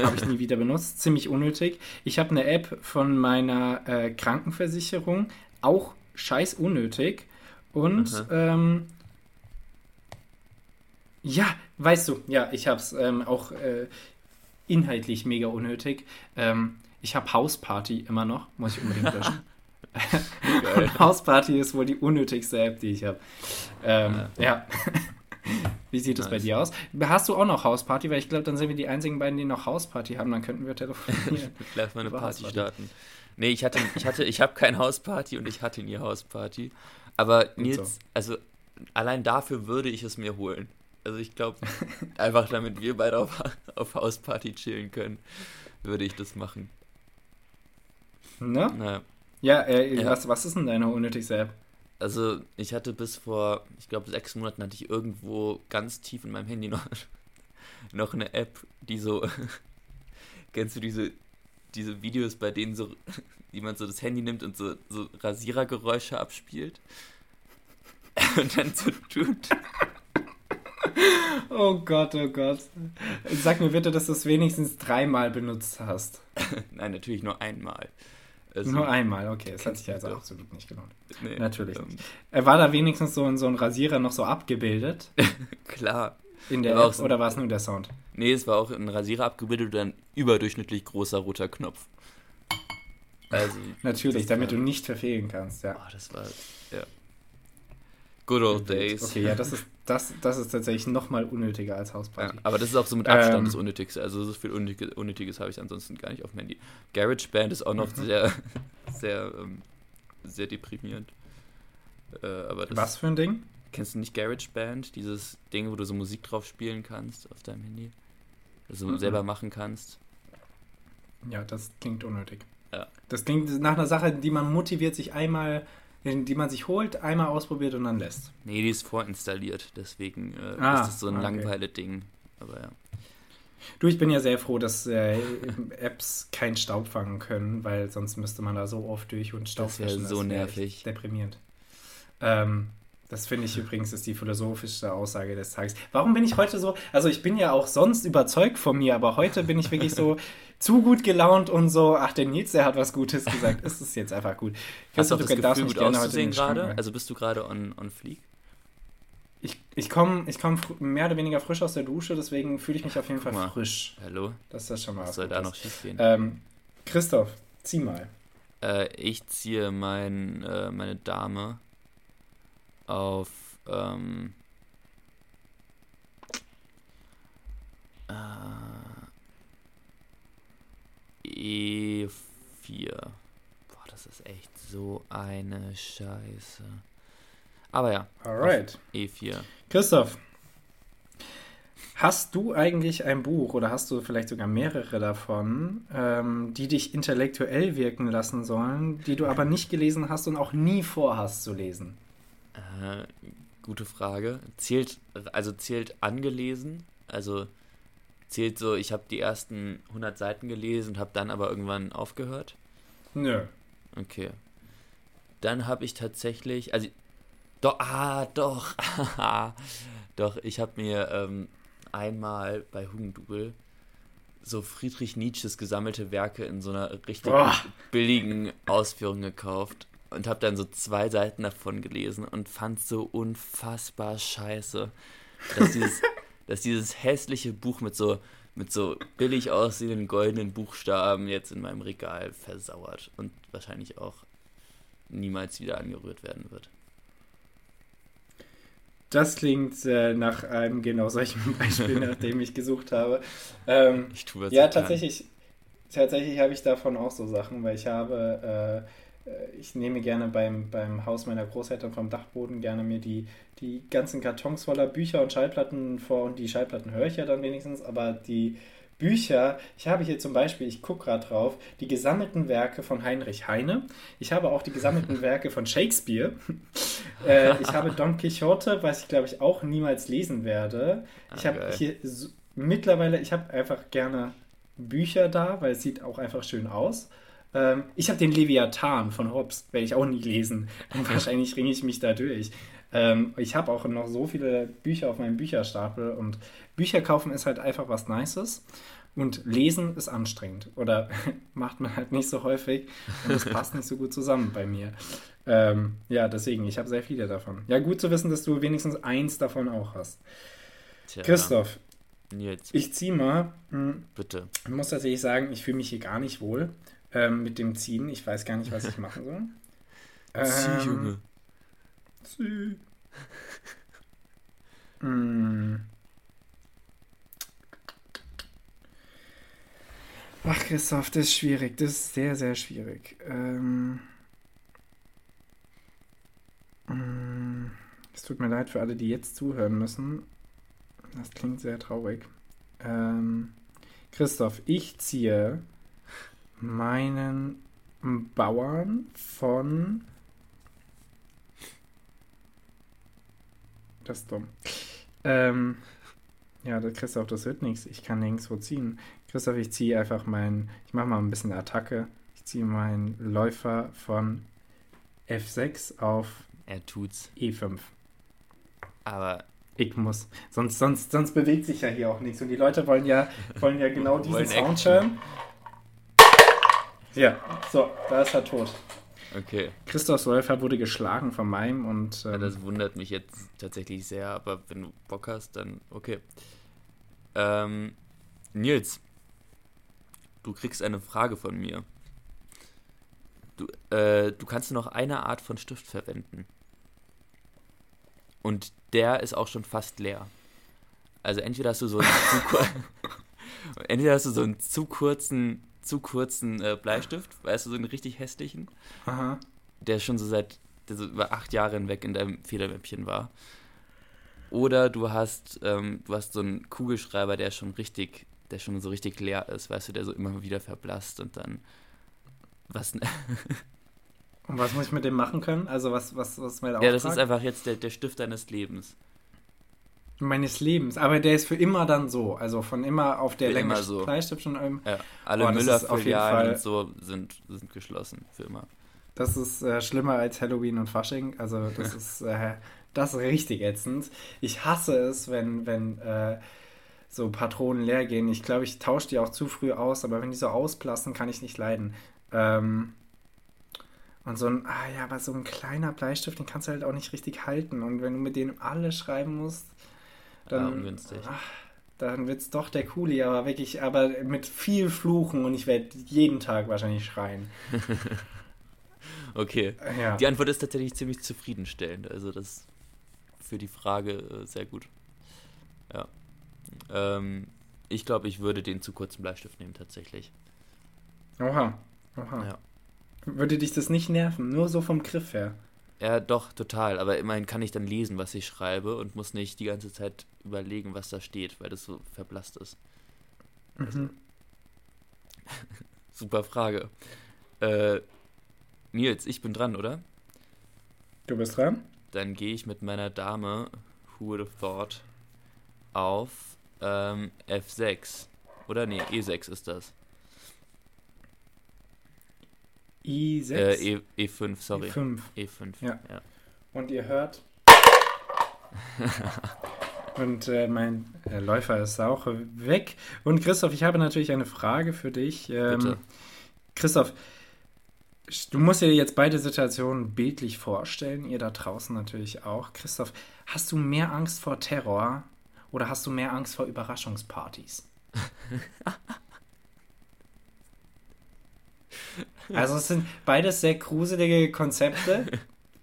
habe ich nie wieder benutzt. Ziemlich unnötig. Ich habe eine App von meiner äh, Krankenversicherung. Auch scheiß unnötig. Und ähm, ja, weißt du, ja, ich habe es ähm, auch äh, inhaltlich mega unnötig. Ähm, ich habe Hausparty immer noch, muss ich unbedingt löschen. Hausparty ist wohl die unnötigste App, die ich habe. Ähm, ja. ja. Wie sieht es nice. bei dir aus? Hast du auch noch Hausparty? Weil ich glaube, dann sind wir die einzigen beiden, die noch Hausparty haben. Dann könnten wir telefonieren. Lass mal eine Party starten. Nee, ich hatte, ich hatte, ich habe keine Hausparty und ich hatte nie Hausparty. Aber Nils, so. also allein dafür würde ich es mir holen. Also ich glaube, einfach damit wir beide auf, auf Hausparty chillen können, würde ich das machen. Ne? Naja. Ja, äh, ja. Was, was ist denn deine unnötigste App? Also, ich hatte bis vor, ich glaube, sechs Monaten hatte ich irgendwo ganz tief in meinem Handy noch, noch eine App, die so. kennst du diese, diese Videos, bei denen so jemand so das Handy nimmt und so, so Rasierergeräusche abspielt? und dann so tut. Oh Gott, oh Gott. Sag mir bitte, dass du es wenigstens dreimal benutzt hast. Nein, natürlich nur einmal. Also, Nur einmal, okay. Das hat sich also doch. absolut nicht gelohnt. Nee, Natürlich ähm, nicht. War da wenigstens so, so ein Rasierer noch so abgebildet? Klar. In der App, so oder war es nur der Sound? Nee, es war auch ein Rasierer abgebildet und ein überdurchschnittlich großer roter Knopf. Also, Natürlich, damit war, du nicht verfehlen kannst, ja. Oh, das war, ja. Good old days. Okay, ja, das ist, das, das ist tatsächlich nochmal unnötiger als Hausparty. Ja, aber das ist auch so mit Abstand Ähm. das Unnötigste. Also so viel Unnötiges, Unnötiges habe ich ansonsten gar nicht auf dem Handy. GarageBand ist auch noch Mhm. sehr, sehr, ähm, sehr deprimierend. Äh, aber das, Was für ein Ding? Kennst du nicht GarageBand? Dieses Ding, wo du so Musik drauf spielen kannst auf deinem Handy? Also Mhm. selber machen kannst. Ja, das klingt unnötig. Ja. Das klingt nach einer Sache, die man motiviert, sich einmal, die man sich holt, einmal ausprobiert und dann lässt. Nee, die ist vorinstalliert, deswegen äh, Ah, ist das so ein okay. Langweile-Ding. Aber ja. Du, ich bin ja sehr froh, dass äh, Apps keinen Staub fangen können, weil sonst müsste man da so oft durch und Staub Das wär fischen. so nervig. Deprimierend. Ähm, das finde ich übrigens ist die philosophischste Aussage des Tages. Warum bin ich heute so? Also ich bin ja auch sonst überzeugt von mir, aber heute bin ich wirklich so zu gut gelaunt und so. Ach, der Nils, der hat was Gutes gesagt. Ist es jetzt einfach gut. Hast du das du darfst Gefühl, mich gut gerne auszusehen gerade? Also bist du gerade on, on fleek? Ich, ich komme ich komm mehr oder weniger frisch aus der Dusche, deswegen fühle ich mich auf jeden Guck Fall mal. frisch. Hallo? Das ist das schon mal Was soll da noch schief gehen? Ähm, Christoph, zieh mal. Äh, ich ziehe mein, äh, meine Dame auf ähm, äh, E4. Boah, das ist echt so eine Scheiße. Aber ja, Alright. E4. Christoph, hast du eigentlich ein Buch oder hast du vielleicht sogar mehrere davon, ähm, die dich intellektuell wirken lassen sollen, die du aber nicht gelesen hast und auch nie vorhast zu lesen? Äh, gute Frage. Zählt, also zählt angelesen, also zählt so, ich habe die ersten 100 Seiten gelesen und habe dann aber irgendwann aufgehört. Nö. Okay. Dann habe ich tatsächlich, also, doch, ah, doch, doch, ich habe mir ähm, einmal bei Hugendubel so Friedrich Nietzsches gesammelte Werke in so einer richtig Boah. billigen Ausführung gekauft und habe dann so zwei Seiten davon gelesen und fand so unfassbar scheiße, dass dieses, dass dieses hässliche Buch mit so mit so billig aussehenden goldenen Buchstaben jetzt in meinem Regal versauert und wahrscheinlich auch niemals wieder angerührt werden wird. Das klingt äh, nach einem genau solchen Beispiel, nach dem ich gesucht habe. Ähm, Ich tue was ja, tatsächlich, tatsächlich habe ich davon auch so Sachen, weil ich habe, äh, ich nehme gerne beim, beim Haus meiner Großeltern vom Dachboden gerne mir die, die ganzen Kartons voller Bücher und Schallplatten vor und die Schallplatten höre ich ja dann wenigstens, aber die Bücher, ich habe hier zum Beispiel, ich gucke gerade drauf, die gesammelten Werke von Heinrich Heine. Ich habe auch die gesammelten Werke von Shakespeare. äh, ich habe Don Quixote, was ich glaube ich auch niemals lesen werde. Ich Ah, habe hier mittlerweile, ich habe einfach gerne Bücher da, weil es sieht auch einfach schön aus. Ähm, ich habe den Leviathan von Hobbes, werde ich auch nie lesen. Und wahrscheinlich ringe ich mich da durch. Ähm, ich habe auch noch so viele Bücher auf meinem Bücherstapel und Bücher kaufen ist halt einfach was Nices. Und lesen ist anstrengend oder macht man halt nicht so häufig und es passt nicht so gut zusammen bei mir. Ähm, ja, deswegen, ich habe sehr viele davon. Ja, gut zu wissen, dass du wenigstens eins davon auch hast. Tja, Christoph, Nils, ich ziehe mal. Hm, bitte. Ich muss tatsächlich sagen, ich fühle mich hier gar nicht wohl ähm, mit dem Ziehen. Ich weiß gar nicht, was ich machen soll. Zieh, Ähm, Junge. Zieh. Hm. Ach, Christoph, das ist schwierig. Das ist sehr, sehr schwierig. Ähm. mm, Es tut mir leid für alle, die jetzt zuhören müssen. Das klingt sehr traurig. Ähm, Christoph, ich ziehe meinen Bauern von. Das ist dumm. Ähm, ja, das, Christoph, das wird nichts. Ich kann nirgendwo ziehen. Christoph, ich ziehe einfach meinen. Ich mache mal ein bisschen Attacke. Ich ziehe meinen Läufer von F6 auf Er tut's. E5. Aber Ich muss. Sonst, sonst, sonst bewegt sich ja hier auch nichts. Und die Leute wollen ja, wollen ja genau diesen Sound hören. Ja, so, da ist er tot. okay. Christophs Läufer wurde geschlagen von meinem und Ja, ähm, das wundert mich jetzt tatsächlich sehr, aber wenn du Bock hast, dann okay. Ähm, Nils, du kriegst eine Frage von mir. Du, äh, du kannst nur noch eine Art von Stift verwenden. Und der ist auch schon fast leer. Also entweder hast du so einen zu, entweder hast du so einen zu kurzen, zu kurzen äh, Bleistift, weißt du, so einen richtig hässlichen, Aha. der schon so seit der so über acht Jahre hinweg in deinem Federmäppchen war. Oder du hast, ähm, du hast so einen Kugelschreiber, der schon richtig, der schon so richtig leer ist, weißt du, der so immer wieder verblasst und dann was. Und was muss ich mit dem machen können? Also was, was, was ist mein ja, das ist einfach jetzt der, der Stift deines Lebens. Meines Lebens. Aber der ist für immer dann so. Also von immer auf der Für Länge so. Bleistift schon im. Ja, alle jeden Müller-Filialen Fall- und so sind, sind geschlossen für immer. Das ist äh, schlimmer als Halloween und Fasching. Also das ist äh, das ist richtig ätzend. Ich hasse es, wenn, wenn äh, so Patronen leer gehen. Ich glaube, ich tausche die auch zu früh aus, aber wenn die so ausplassen, kann ich nicht leiden. Ähm, und so ein, ah ja, aber so ein kleiner Bleistift, den kannst du halt auch nicht richtig halten. Und wenn du mit dem alles schreiben musst, Dann, ungünstig. ach, dann wird's doch der Kuli, aber wirklich, aber mit viel Fluchen und ich werde jeden Tag wahrscheinlich schreien. Okay. Ja. Die Antwort ist tatsächlich ziemlich zufriedenstellend. Also das ist für die Frage äh, sehr gut. Ja. Ähm, ich glaube, ich würde den zu kurzen Bleistift nehmen tatsächlich. Oha. Oha. Ja. Würde dich das nicht nerven? Nur so vom Griff her. Ja, doch, total. Aber immerhin kann ich dann lesen, was ich schreibe und muss nicht die ganze Zeit überlegen, was da steht, weil das so verblasst ist. Mhm. Super Frage. Äh, Nils, ich bin dran, oder? Du bist dran? Dann gehe ich mit meiner Dame, who would have thought, auf ähm, F6. Oder nee, E6 ist das. I6. Äh, e, E5, sorry. 5. E5. Ja. ja. Und ihr hört. Und äh, mein äh, Läufer ist auch weg. Und Christoph, ich habe natürlich eine Frage für dich. Ähm, Bitte. Christoph, du musst dir jetzt beide Situationen bildlich vorstellen, ihr da draußen natürlich auch. Christoph, hast du mehr Angst vor Terror oder hast du mehr Angst vor Überraschungspartys? Also es sind beides sehr gruselige Konzepte.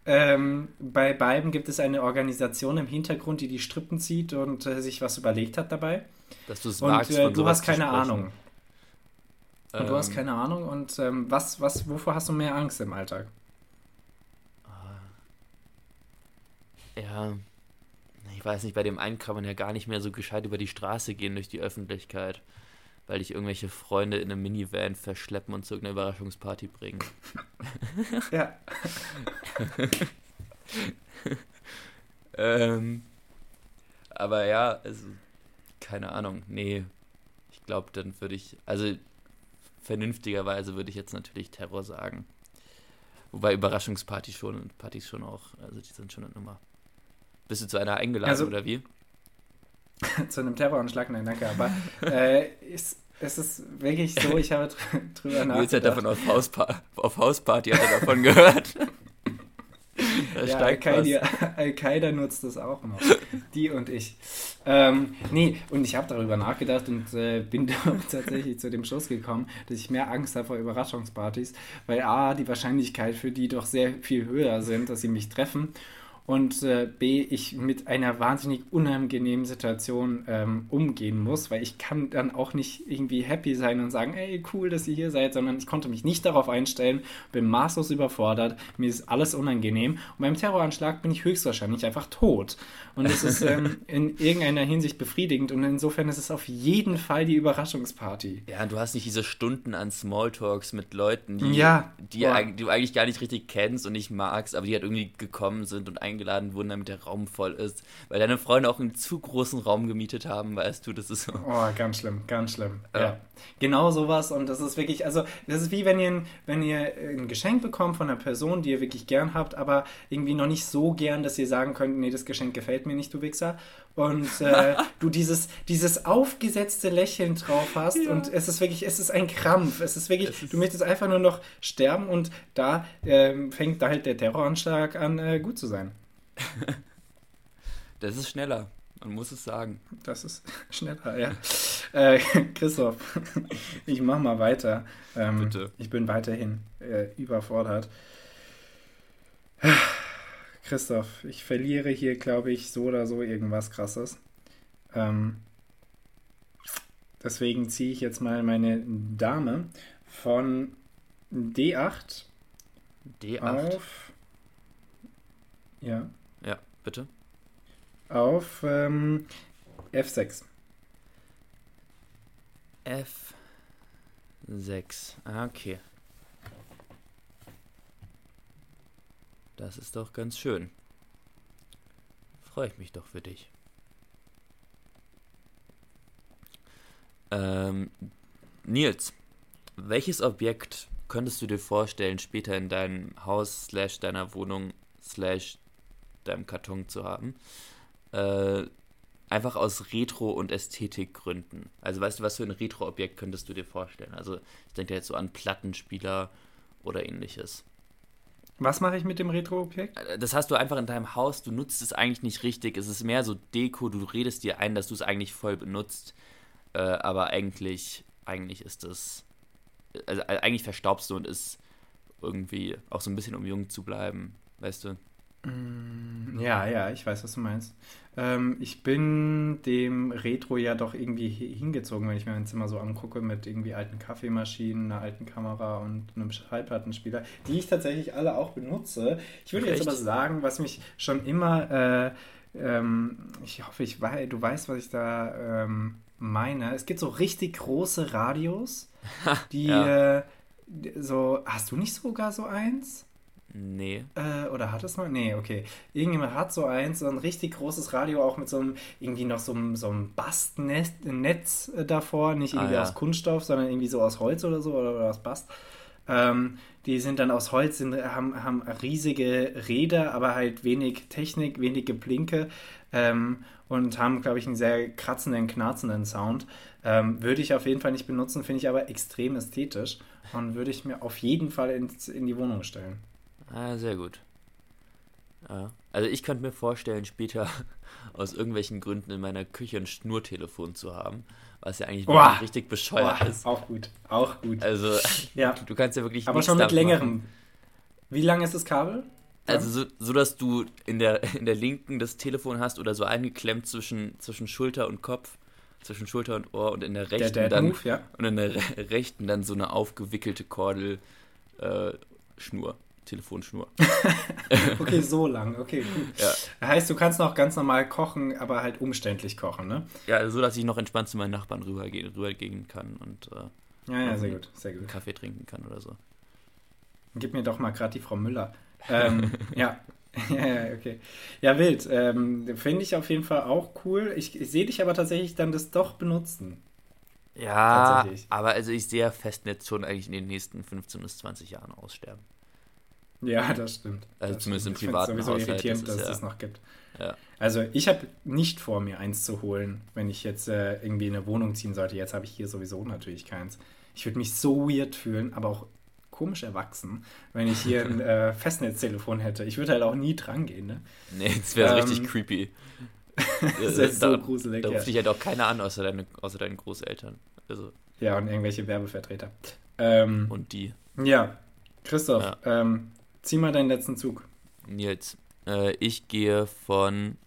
Ähm, bei beiden gibt es eine Organisation im Hintergrund, die die Strippen zieht und äh, sich was überlegt hat dabei. Dass du es Und wagst, äh, du hast keine. Ahnung. Und du hast Ähm, keine Ahnung. Und ähm, was, was, wovor hast du mehr Angst im Alltag? Ja, ich weiß nicht, bei dem einen kann man ja gar nicht mehr so gescheit über die Straße gehen durch die Öffentlichkeit, weil dich irgendwelche Freunde in einem Minivan verschleppen und zu irgendeiner Überraschungsparty bringen. Ja. Ähm, aber ja, also, keine Ahnung, nee, ich glaube, dann würde ich, also vernünftigerweise würde ich jetzt natürlich Terror sagen. Wobei Überraschungspartys schon, Partys schon auch, also die sind schon eine Nummer. Bist du zu einer eingeladen Also- oder wie? Zu einem Terroranschlag, nein, danke. Aber äh, ist, es ist wirklich so, ich habe dr drüber Nils nachgedacht. hat davon auf, Hauspa auf Hausparty hat er davon gehört. da Ja, Al-Qaida. Al-Qaida nutzt das auch noch. Die und ich. Ähm, nee, und ich habe darüber nachgedacht und äh, bin doch tatsächlich zu dem Schluss gekommen, dass ich mehr Angst habe vor Überraschungspartys, weil A, die Wahrscheinlichkeit für die doch sehr viel höher sind, dass sie mich treffen. Und äh, B, ich mit einer wahnsinnig unangenehmen Situation ähm, umgehen muss, weil ich kann dann auch nicht irgendwie happy sein und sagen, ey, cool, dass ihr hier seid, sondern ich konnte mich nicht darauf einstellen, bin maßlos überfordert, mir ist alles unangenehm und beim Terroranschlag bin ich höchstwahrscheinlich einfach tot. Und es ist ähm, in irgendeiner Hinsicht befriedigend und insofern ist es auf jeden Fall die Überraschungsparty. Ja, du hast nicht diese Stunden an Smalltalks mit Leuten, die, Ja, die, die du eigentlich gar nicht richtig kennst und nicht magst, aber die halt irgendwie gekommen sind und eingeladen wurden, damit der Raum voll ist. Weil deine Freunde auch einen zu großen Raum gemietet haben, weißt du, das ist so. Oh, ganz schlimm, ganz schlimm. Ja. Ja. Genau sowas und das ist wirklich, also das ist wie wenn ihr, ein- wenn ihr ein Geschenk bekommt von einer Person, die ihr wirklich gern habt, aber irgendwie noch nicht so gern, dass ihr sagen könnt, nee, das Geschenk gefällt mir nicht, du Wichser. Und äh, du dieses, dieses aufgesetzte Lächeln drauf hast Ja. und es ist wirklich, es ist ein Krampf. Es ist wirklich, Es ist- du möchtest einfach nur noch sterben und da ähm, fängt da halt der Terroranschlag an, äh, gut zu sein. Das ist schneller, man muss es sagen. Das ist schneller, ja. Äh, Christoph, ich mach mal weiter. Ähm, Bitte. Ich bin weiterhin äh, überfordert. Christoph, ich verliere hier, glaube ich, so oder so irgendwas Krasses. Ähm, deswegen ziehe ich jetzt mal meine Dame von D8, D8. auf. Ja. Ja, bitte. Auf ähm, F6. F6. Ah, okay. Das ist doch ganz schön. Freue ich mich doch für dich. Ähm, Nils, welches Objekt könntest du dir vorstellen, später in deinem Haus slash deiner Wohnung slash deinem Karton zu haben? Äh, einfach aus Retro- und Ästhetikgründen. Also weißt du, was für ein Retro-Objekt könntest du dir vorstellen? Also ich denke jetzt so an Plattenspieler oder ähnliches. Was mache ich mit dem Retro-Objekt? Äh, Das hast du einfach in deinem Haus, du nutzt es eigentlich nicht richtig. Es ist mehr so Deko, du redest dir ein, dass du es eigentlich voll benutzt. Äh, aber eigentlich, eigentlich ist es. Also äh, eigentlich verstaubst du und ist irgendwie auch so ein bisschen, um jung zu bleiben, weißt du? Ja, ja, ich weiß, was du meinst. Ähm, ich bin dem Retro ja doch irgendwie hi- hingezogen, wenn ich mir mein Zimmer so angucke, mit irgendwie alten Kaffeemaschinen, einer alten Kamera und einem Schallplattenspieler, die ich tatsächlich alle auch benutze. Ich würde jetzt Echt? aber sagen, was mich schon immer, äh, ähm, ich hoffe, ich wei du weißt, was ich da ähm, meine. Es gibt so richtig große Radios, die Ja. äh, so, hast du nicht sogar so eins? Nee. Äh, oder hat es mal? Nee, okay. Irgendjemand hat so eins, so ein richtig großes Radio, auch mit so einem, irgendwie noch so einem, so einem Bastnetz Netz, äh, davor. Nicht irgendwie Ah, ja. aus Kunststoff, sondern irgendwie so aus Holz oder so, oder, oder aus Bast. Ähm, die sind dann aus Holz, sind, haben, haben riesige Räder, aber halt wenig Technik, wenig Geblinke ähm, und haben, glaube ich, einen sehr kratzenden, knarzenden Sound. Ähm, würde ich auf jeden Fall nicht benutzen, finde ich aber extrem ästhetisch und würde ich mir auf jeden Fall ins, in die Wohnung stellen. Ah, sehr gut. Ja. Also ich könnte mir vorstellen, später aus irgendwelchen Gründen in meiner Küche ein Schnurtelefon zu haben, was ja eigentlich Boah. richtig bescheuert Boah, ist. Auch gut, auch gut. Also Ja, du kannst ja wirklich aber schon mit längerem. machen. Wie lang ist das Kabel? Also so, so, dass du in der, in der linken das Telefon hast oder so eingeklemmt zwischen, zwischen Schulter und Kopf, zwischen Schulter und Ohr und in der Der rechten Dad dann Move, ja. und in der re rechten dann so eine aufgewickelte Kordel äh, Schnur, Telefonschnur. Okay, so lang. Okay, gut. Ja. Heißt, du kannst noch ganz normal kochen, aber halt umständlich kochen, ne? Ja, so dass ich noch entspannt zu meinen Nachbarn rübergehen, rübergehen kann und äh, Ja, ja, sehr gut, sehr gut. Kaffee trinken kann oder so. Gib mir doch mal gerade die Frau Müller. Ähm, ja. ja, okay. Ja, wild. Ähm, Finde ich auf jeden Fall auch cool. Ich, ich sehe dich aber tatsächlich dann das doch benutzen. Ja, aber also ich sehe ja Festnetz schon eigentlich in den nächsten 15 bis 20 Jahren aussterben. Ja, das stimmt. Also das zumindest im stimmt. Ich find's privaten sowieso Haushalt, irritierend, das dass es ja- das noch gibt. Ja. Also ich habe nicht vor, mir eins zu holen, wenn ich jetzt äh, irgendwie in eine Wohnung ziehen sollte. Jetzt habe ich hier sowieso natürlich keins. Ich würde mich so weird fühlen, aber auch komisch erwachsen, wenn ich hier ein äh, Festnetztelefon hätte. Ich würde halt auch nie dran gehen, ne? Nee, das wäre Ähm, richtig creepy. Das ist so da, gruselig. Da ja. ruft dich halt auch keiner an, außer deine, außer deinen Großeltern. Also, ja, und irgendwelche Werbevertreter. Ähm, und die. ja, Christoph, Ja. Ähm, zieh mal deinen letzten Zug. Nils, äh, ich gehe von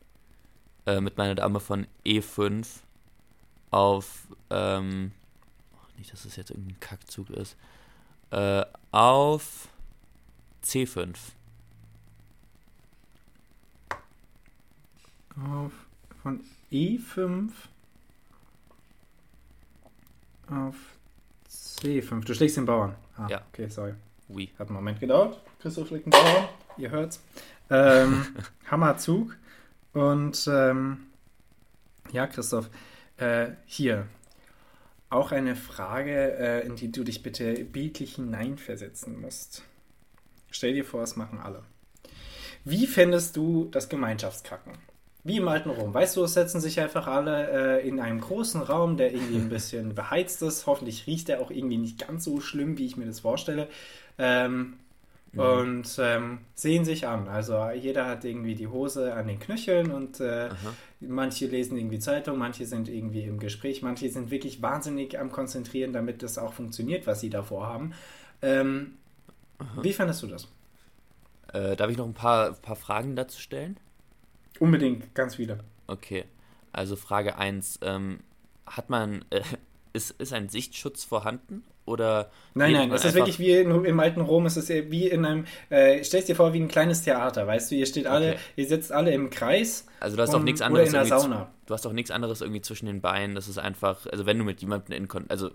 äh, mit meiner Dame von E5 auf ähm, nicht, dass es jetzt irgendein Kackzug ist. Äh, auf C5. Auf, von E5 auf C5. Du schlägst den Bauern. Ah, Ja. Okay, sorry. Oui. Hat einen Moment gedauert. Christoph Bauern. Ihr hört's. Ähm, Hammerzug. Und ähm, ja, Christoph, äh, hier. Auch eine Frage, äh, in die du dich bitte bildlich hineinversetzen musst. Stell dir vor, es machen alle. Wie fändest du das Gemeinschaftskacken? Wie im alten Rom. Weißt du, es setzen sich einfach alle äh, in einem großen Raum, der irgendwie ein bisschen beheizt ist. Hoffentlich riecht er auch irgendwie nicht ganz so schlimm, wie ich mir das vorstelle. Ähm, Und ähm, sehen sich an. Also jeder hat irgendwie die Hose an den Knöcheln und äh, manche lesen irgendwie Zeitung, manche sind irgendwie im Gespräch, manche sind wirklich wahnsinnig am Konzentrieren, damit das auch funktioniert, was sie da vorhaben. Ähm, wie fandest du das? Äh, darf ich noch ein paar, paar Fragen dazu stellen? Unbedingt, ganz viele. Okay. Also Frage 1. Ähm, hat man, äh, ist, ist ein Sichtschutz vorhanden? Oder nein, nein, es ist wirklich wie in, im alten Rom, es ist wie in einem, äh, stellst dir vor, wie ein kleines Theater, weißt du, ihr steht alle, okay. ihr sitzt alle im Kreis. Also du hast auch nichts anderes. Oder in der Sauna. Du hast auch nichts anderes irgendwie zwischen den Beinen, das ist einfach, also wenn du mit jemandem in, also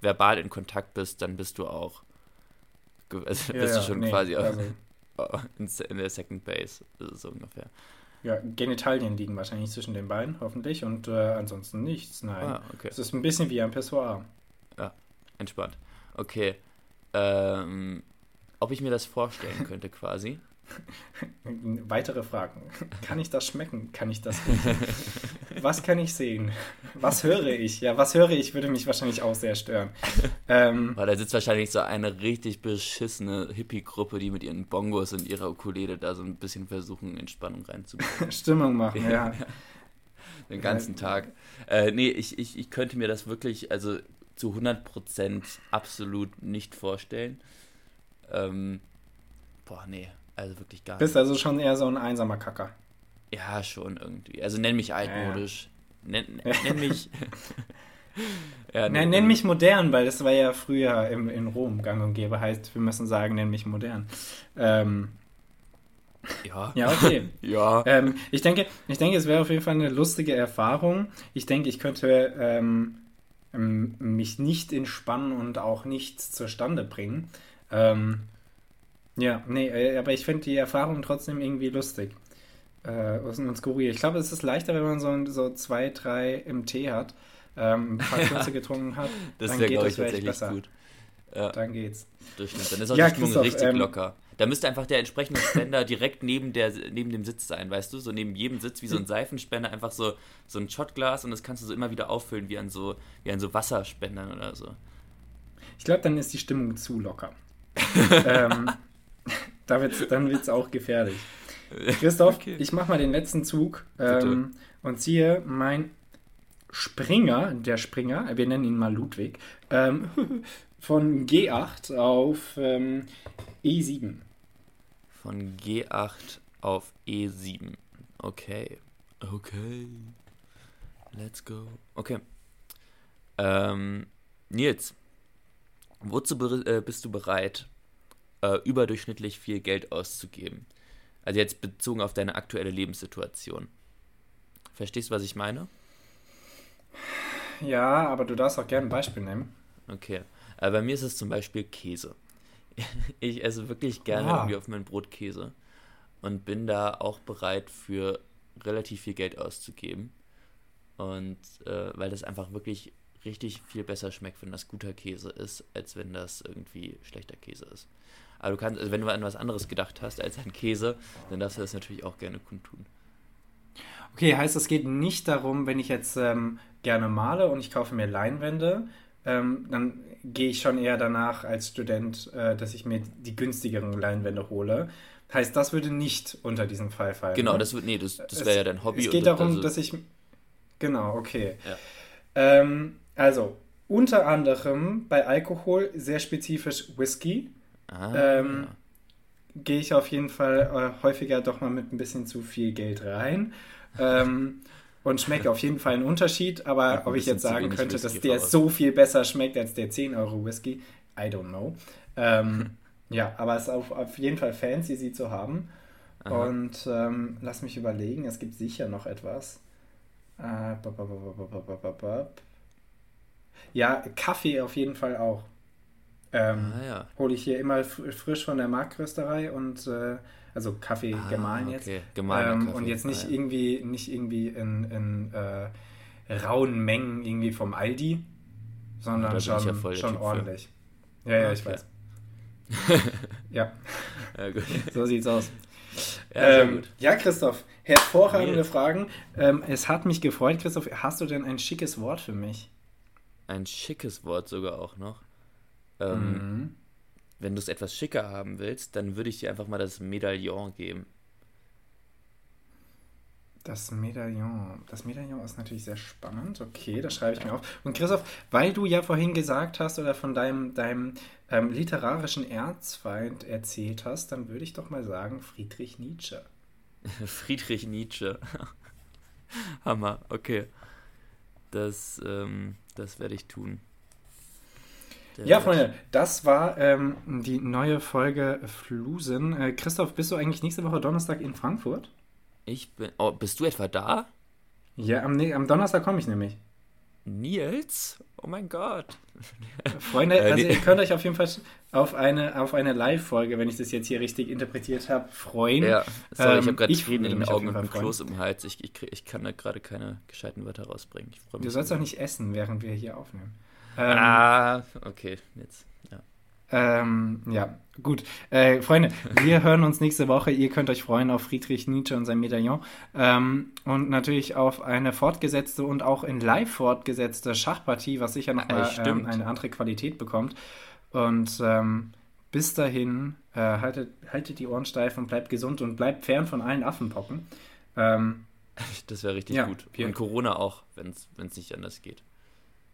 verbal in Kontakt bist, dann bist du auch, also ja, bist du schon nee, quasi also. in, in der Second Base, so ungefähr. Ja, Genitalien liegen wahrscheinlich zwischen den Beinen, hoffentlich, und äh, ansonsten nichts, nein. Ah, okay. Es ist ein bisschen wie ein Pessoir. Ja, entspannt. Okay. Ähm, ob ich mir das vorstellen könnte, quasi. Weitere Fragen. Kann ich das schmecken? Kann ich das riechen? Was kann ich sehen? Was höre ich? Ja, was höre ich, würde mich wahrscheinlich auch sehr stören. Ähm, Weil da sitzt wahrscheinlich so eine richtig beschissene Hippie-Gruppe, die mit ihren Bongos und ihrer Ukulele da so ein bisschen versuchen, Entspannung reinzubringen. Stimmung machen, ja. Den ganzen ja. Tag. Äh, nee, ich, ich, ich könnte mir das wirklich, also zu 100% absolut nicht vorstellen. Ähm, boah, nee. Also wirklich gar nicht. Bist also schon eher so ein einsamer Kacker. Ja, schon irgendwie. Also nenn mich altmodisch. Ja, ja. Nenn, nenn mich. ja, nenn, nenn mich modern, weil das war ja früher im, in Rom gang und gäbe. Heißt, wir müssen sagen, nenn mich modern. Ähm, ja. Ja, okay. ja. Ähm, ich, denke, ich denke, es wäre auf jeden Fall eine lustige Erfahrung. Ich denke, ich könnte ähm, mich nicht entspannen und auch nichts zustande bringen. Ähm, ja, nee, äh, aber ich finde die Erfahrung trotzdem irgendwie lustig. Äh, und skurril. Ich glaube, es ist leichter, wenn man so, so zwei, drei MT hat, ähm, ein paar Kurze getrunken hat. das dann wär, geht es tatsächlich besser. gut. Ja. Dann geht's. Durchschnitt. Dann ist auch ja, die Stimmung richtig ähm, locker. Da müsste einfach der entsprechende Spender direkt neben, der, neben dem Sitz sein, weißt du? So neben jedem Sitz wie so ein Seifenspender, einfach so, so ein Shotglas und das kannst du so immer wieder auffüllen wie an so, wie an so Wasserspendern oder so. Ich glaube, dann ist die Stimmung zu locker. ähm, da wird's, dann wird es auch gefährlich. Christoph, okay. ich mache mal den letzten Zug ähm, und ziehe mein Springer, der Springer, wir nennen ihn mal Ludwig, ähm, von G8 auf ähm, E7. Von G8 auf E7. Okay. Okay. Let's go. Okay. Ähm, Nils, wozu äh, bist du bereit, äh, überdurchschnittlich viel Geld auszugeben. Also jetzt bezogen auf deine aktuelle Lebenssituation. Verstehst du, was ich meine? Ja, aber du darfst auch gerne ein Beispiel nehmen. Okay. Äh, bei mir ist es zum Beispiel Käse. Ich esse wirklich gerne ah. irgendwie auf mein Brot Käse und bin da auch bereit für relativ viel Geld auszugeben. Und äh, weil das einfach wirklich richtig viel besser schmeckt, wenn das guter Käse ist, als wenn das irgendwie schlechter Käse ist. Aber du kannst, also wenn du an was anderes gedacht hast als an Käse, dann darfst du das natürlich auch gerne kundtun. Okay, heißt es geht nicht darum, wenn ich jetzt ähm, gerne male und ich kaufe mir Leinwände, ähm, dann gehe ich schon eher danach als Student, äh, dass ich mir die günstigeren Leinwände hole. Heißt, das würde nicht unter diesen Fall fallen. Genau, ne? das wird, nee, das, das wäre ja dein Hobby. Es geht darum, also, dass ich. Genau, okay. Ja. Ähm, also, unter anderem bei Alkohol sehr spezifisch Whisky. Ah. Ähm, Gehe ich auf jeden Fall äh, häufiger doch mal mit ein bisschen zu viel Geld rein. Ähm, und schmecke auf jeden Fall einen Unterschied, aber ja, ob ich jetzt sagen könnte, Whisky dass der raus. so viel besser schmeckt als der 10 Euro Whisky, I don't know. Ähm, ja, aber es ist auf, auf, jeden Fall fancy, sie zu haben. Aha. Und ähm, lass mich überlegen, es gibt sicher noch etwas. Äh, ja, Kaffee auf jeden Fall auch. Ähm, ah, ja. Hole ich hier immer frisch von der Markrösterei und äh, also Kaffee ah, gemahlen jetzt. Okay. Ähm, Kaffee. Und jetzt nicht ah, ja. irgendwie, nicht irgendwie in, in äh, rauen Mengen irgendwie vom Aldi, sondern ja, schon, schon ordentlich. Für. Ja, ja, ich weiß. ja. so sieht's aus. Ja, ähm, ja, Christoph, hervorragende Fragen. Ähm, es hat mich gefreut, Christoph. Hast du denn ein schickes Wort für mich? Ein schickes Wort sogar auch noch. Ähm, mhm. Wenn du es etwas schicker haben willst, dann würde ich dir einfach mal das Medaillon geben. Das Medaillon. Das Medaillon ist natürlich sehr spannend. Okay, das schreibe ich mir auf. Und Christoph, weil du ja vorhin gesagt hast oder von deinem, deinem ähm, literarischen Erzfeind erzählt hast, dann würde ich doch mal sagen Friedrich Nietzsche. Friedrich Nietzsche. Hammer, okay. Das, ähm, das werde ich tun. Der ja, Freunde, das war ähm, die neue Folge Flusen. Äh, Christoph, bist du eigentlich nächste Woche Donnerstag in Frankfurt? Ich bin. Oh, bist du etwa da? Ja, am, am Donnerstag komme ich nämlich. Nils? Oh mein Gott. Freunde, äh, also ihr könnt euch auf jeden Fall auf eine, auf eine Live-Folge, wenn ich das jetzt hier richtig interpretiert habe, freuen. Ja, sorry, ähm, ich habe gerade Tränen in den Augen und einen Kloß im Hals. Ich, ich, ich kann da gerade keine gescheiten Wörter rausbringen. du sollst doch nicht essen, während wir hier aufnehmen. Ähm, ah, okay, jetzt. Ähm, ja, gut. Äh, Freunde, wir hören uns nächste Woche. Ihr könnt euch freuen auf Friedrich Nietzsche und sein Medaillon. Ähm, und natürlich auf eine fortgesetzte und auch in live fortgesetzte Schachpartie, was sicher nochmal äh, ähm, eine andere Qualität bekommt. Und ähm, bis dahin, äh, haltet, haltet die Ohren steif und bleibt gesund und bleibt fern von allen Affenpocken. Ähm, das wäre richtig ja, gut. Und Corona auch, wenn es nicht anders geht.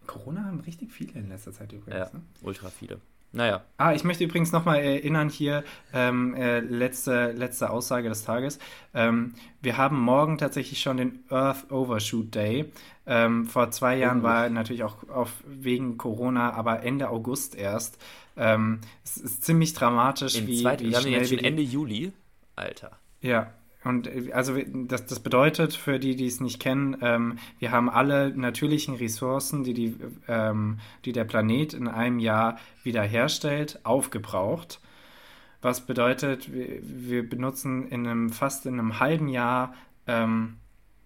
Corona haben richtig viele in letzter Zeit übrigens. Ja, ne? ultra viele. Naja. Ah, ich möchte übrigens nochmal erinnern hier, ähm, äh, letzte, letzte Aussage des Tages. Ähm, wir haben morgen tatsächlich schon den Earth Overshoot Day. Ähm, vor zwei Jahren oh. war natürlich auch auf, wegen Corona, aber Ende August erst. Ähm, es ist ziemlich dramatisch, In wie, zwei, wie wir haben jetzt schon Ende Juli. Alter. Ja, und äh, also das, das bedeutet für die, die es nicht kennen, ähm, wir haben alle natürlichen Ressourcen, die, die, ähm, die der Planet in einem Jahr wiederherstellt, aufgebraucht. Was bedeutet, wir, wir benutzen in einem fast in einem halben Jahr ähm,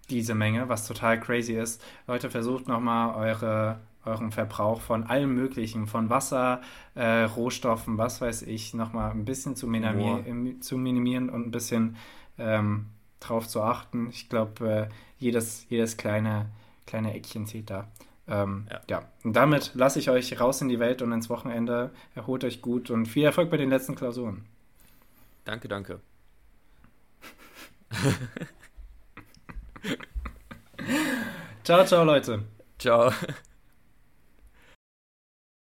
diese Menge, was total crazy ist. Leute, versucht nochmal eure, euren Verbrauch von allem Möglichen, von Wasser, äh, Rohstoffen, was weiß ich, nochmal ein bisschen zu, minimi zu minimieren und ein bisschen ähm, drauf zu achten. Ich glaube, äh, jedes, jedes kleine, kleine Eckchen zählt da. Ähm, ja. ja. und damit lasse ich euch raus in die Welt und ins Wochenende. Erholt euch gut und viel Erfolg bei den letzten Klausuren. Danke, danke. ciao, ciao, Leute. Ciao.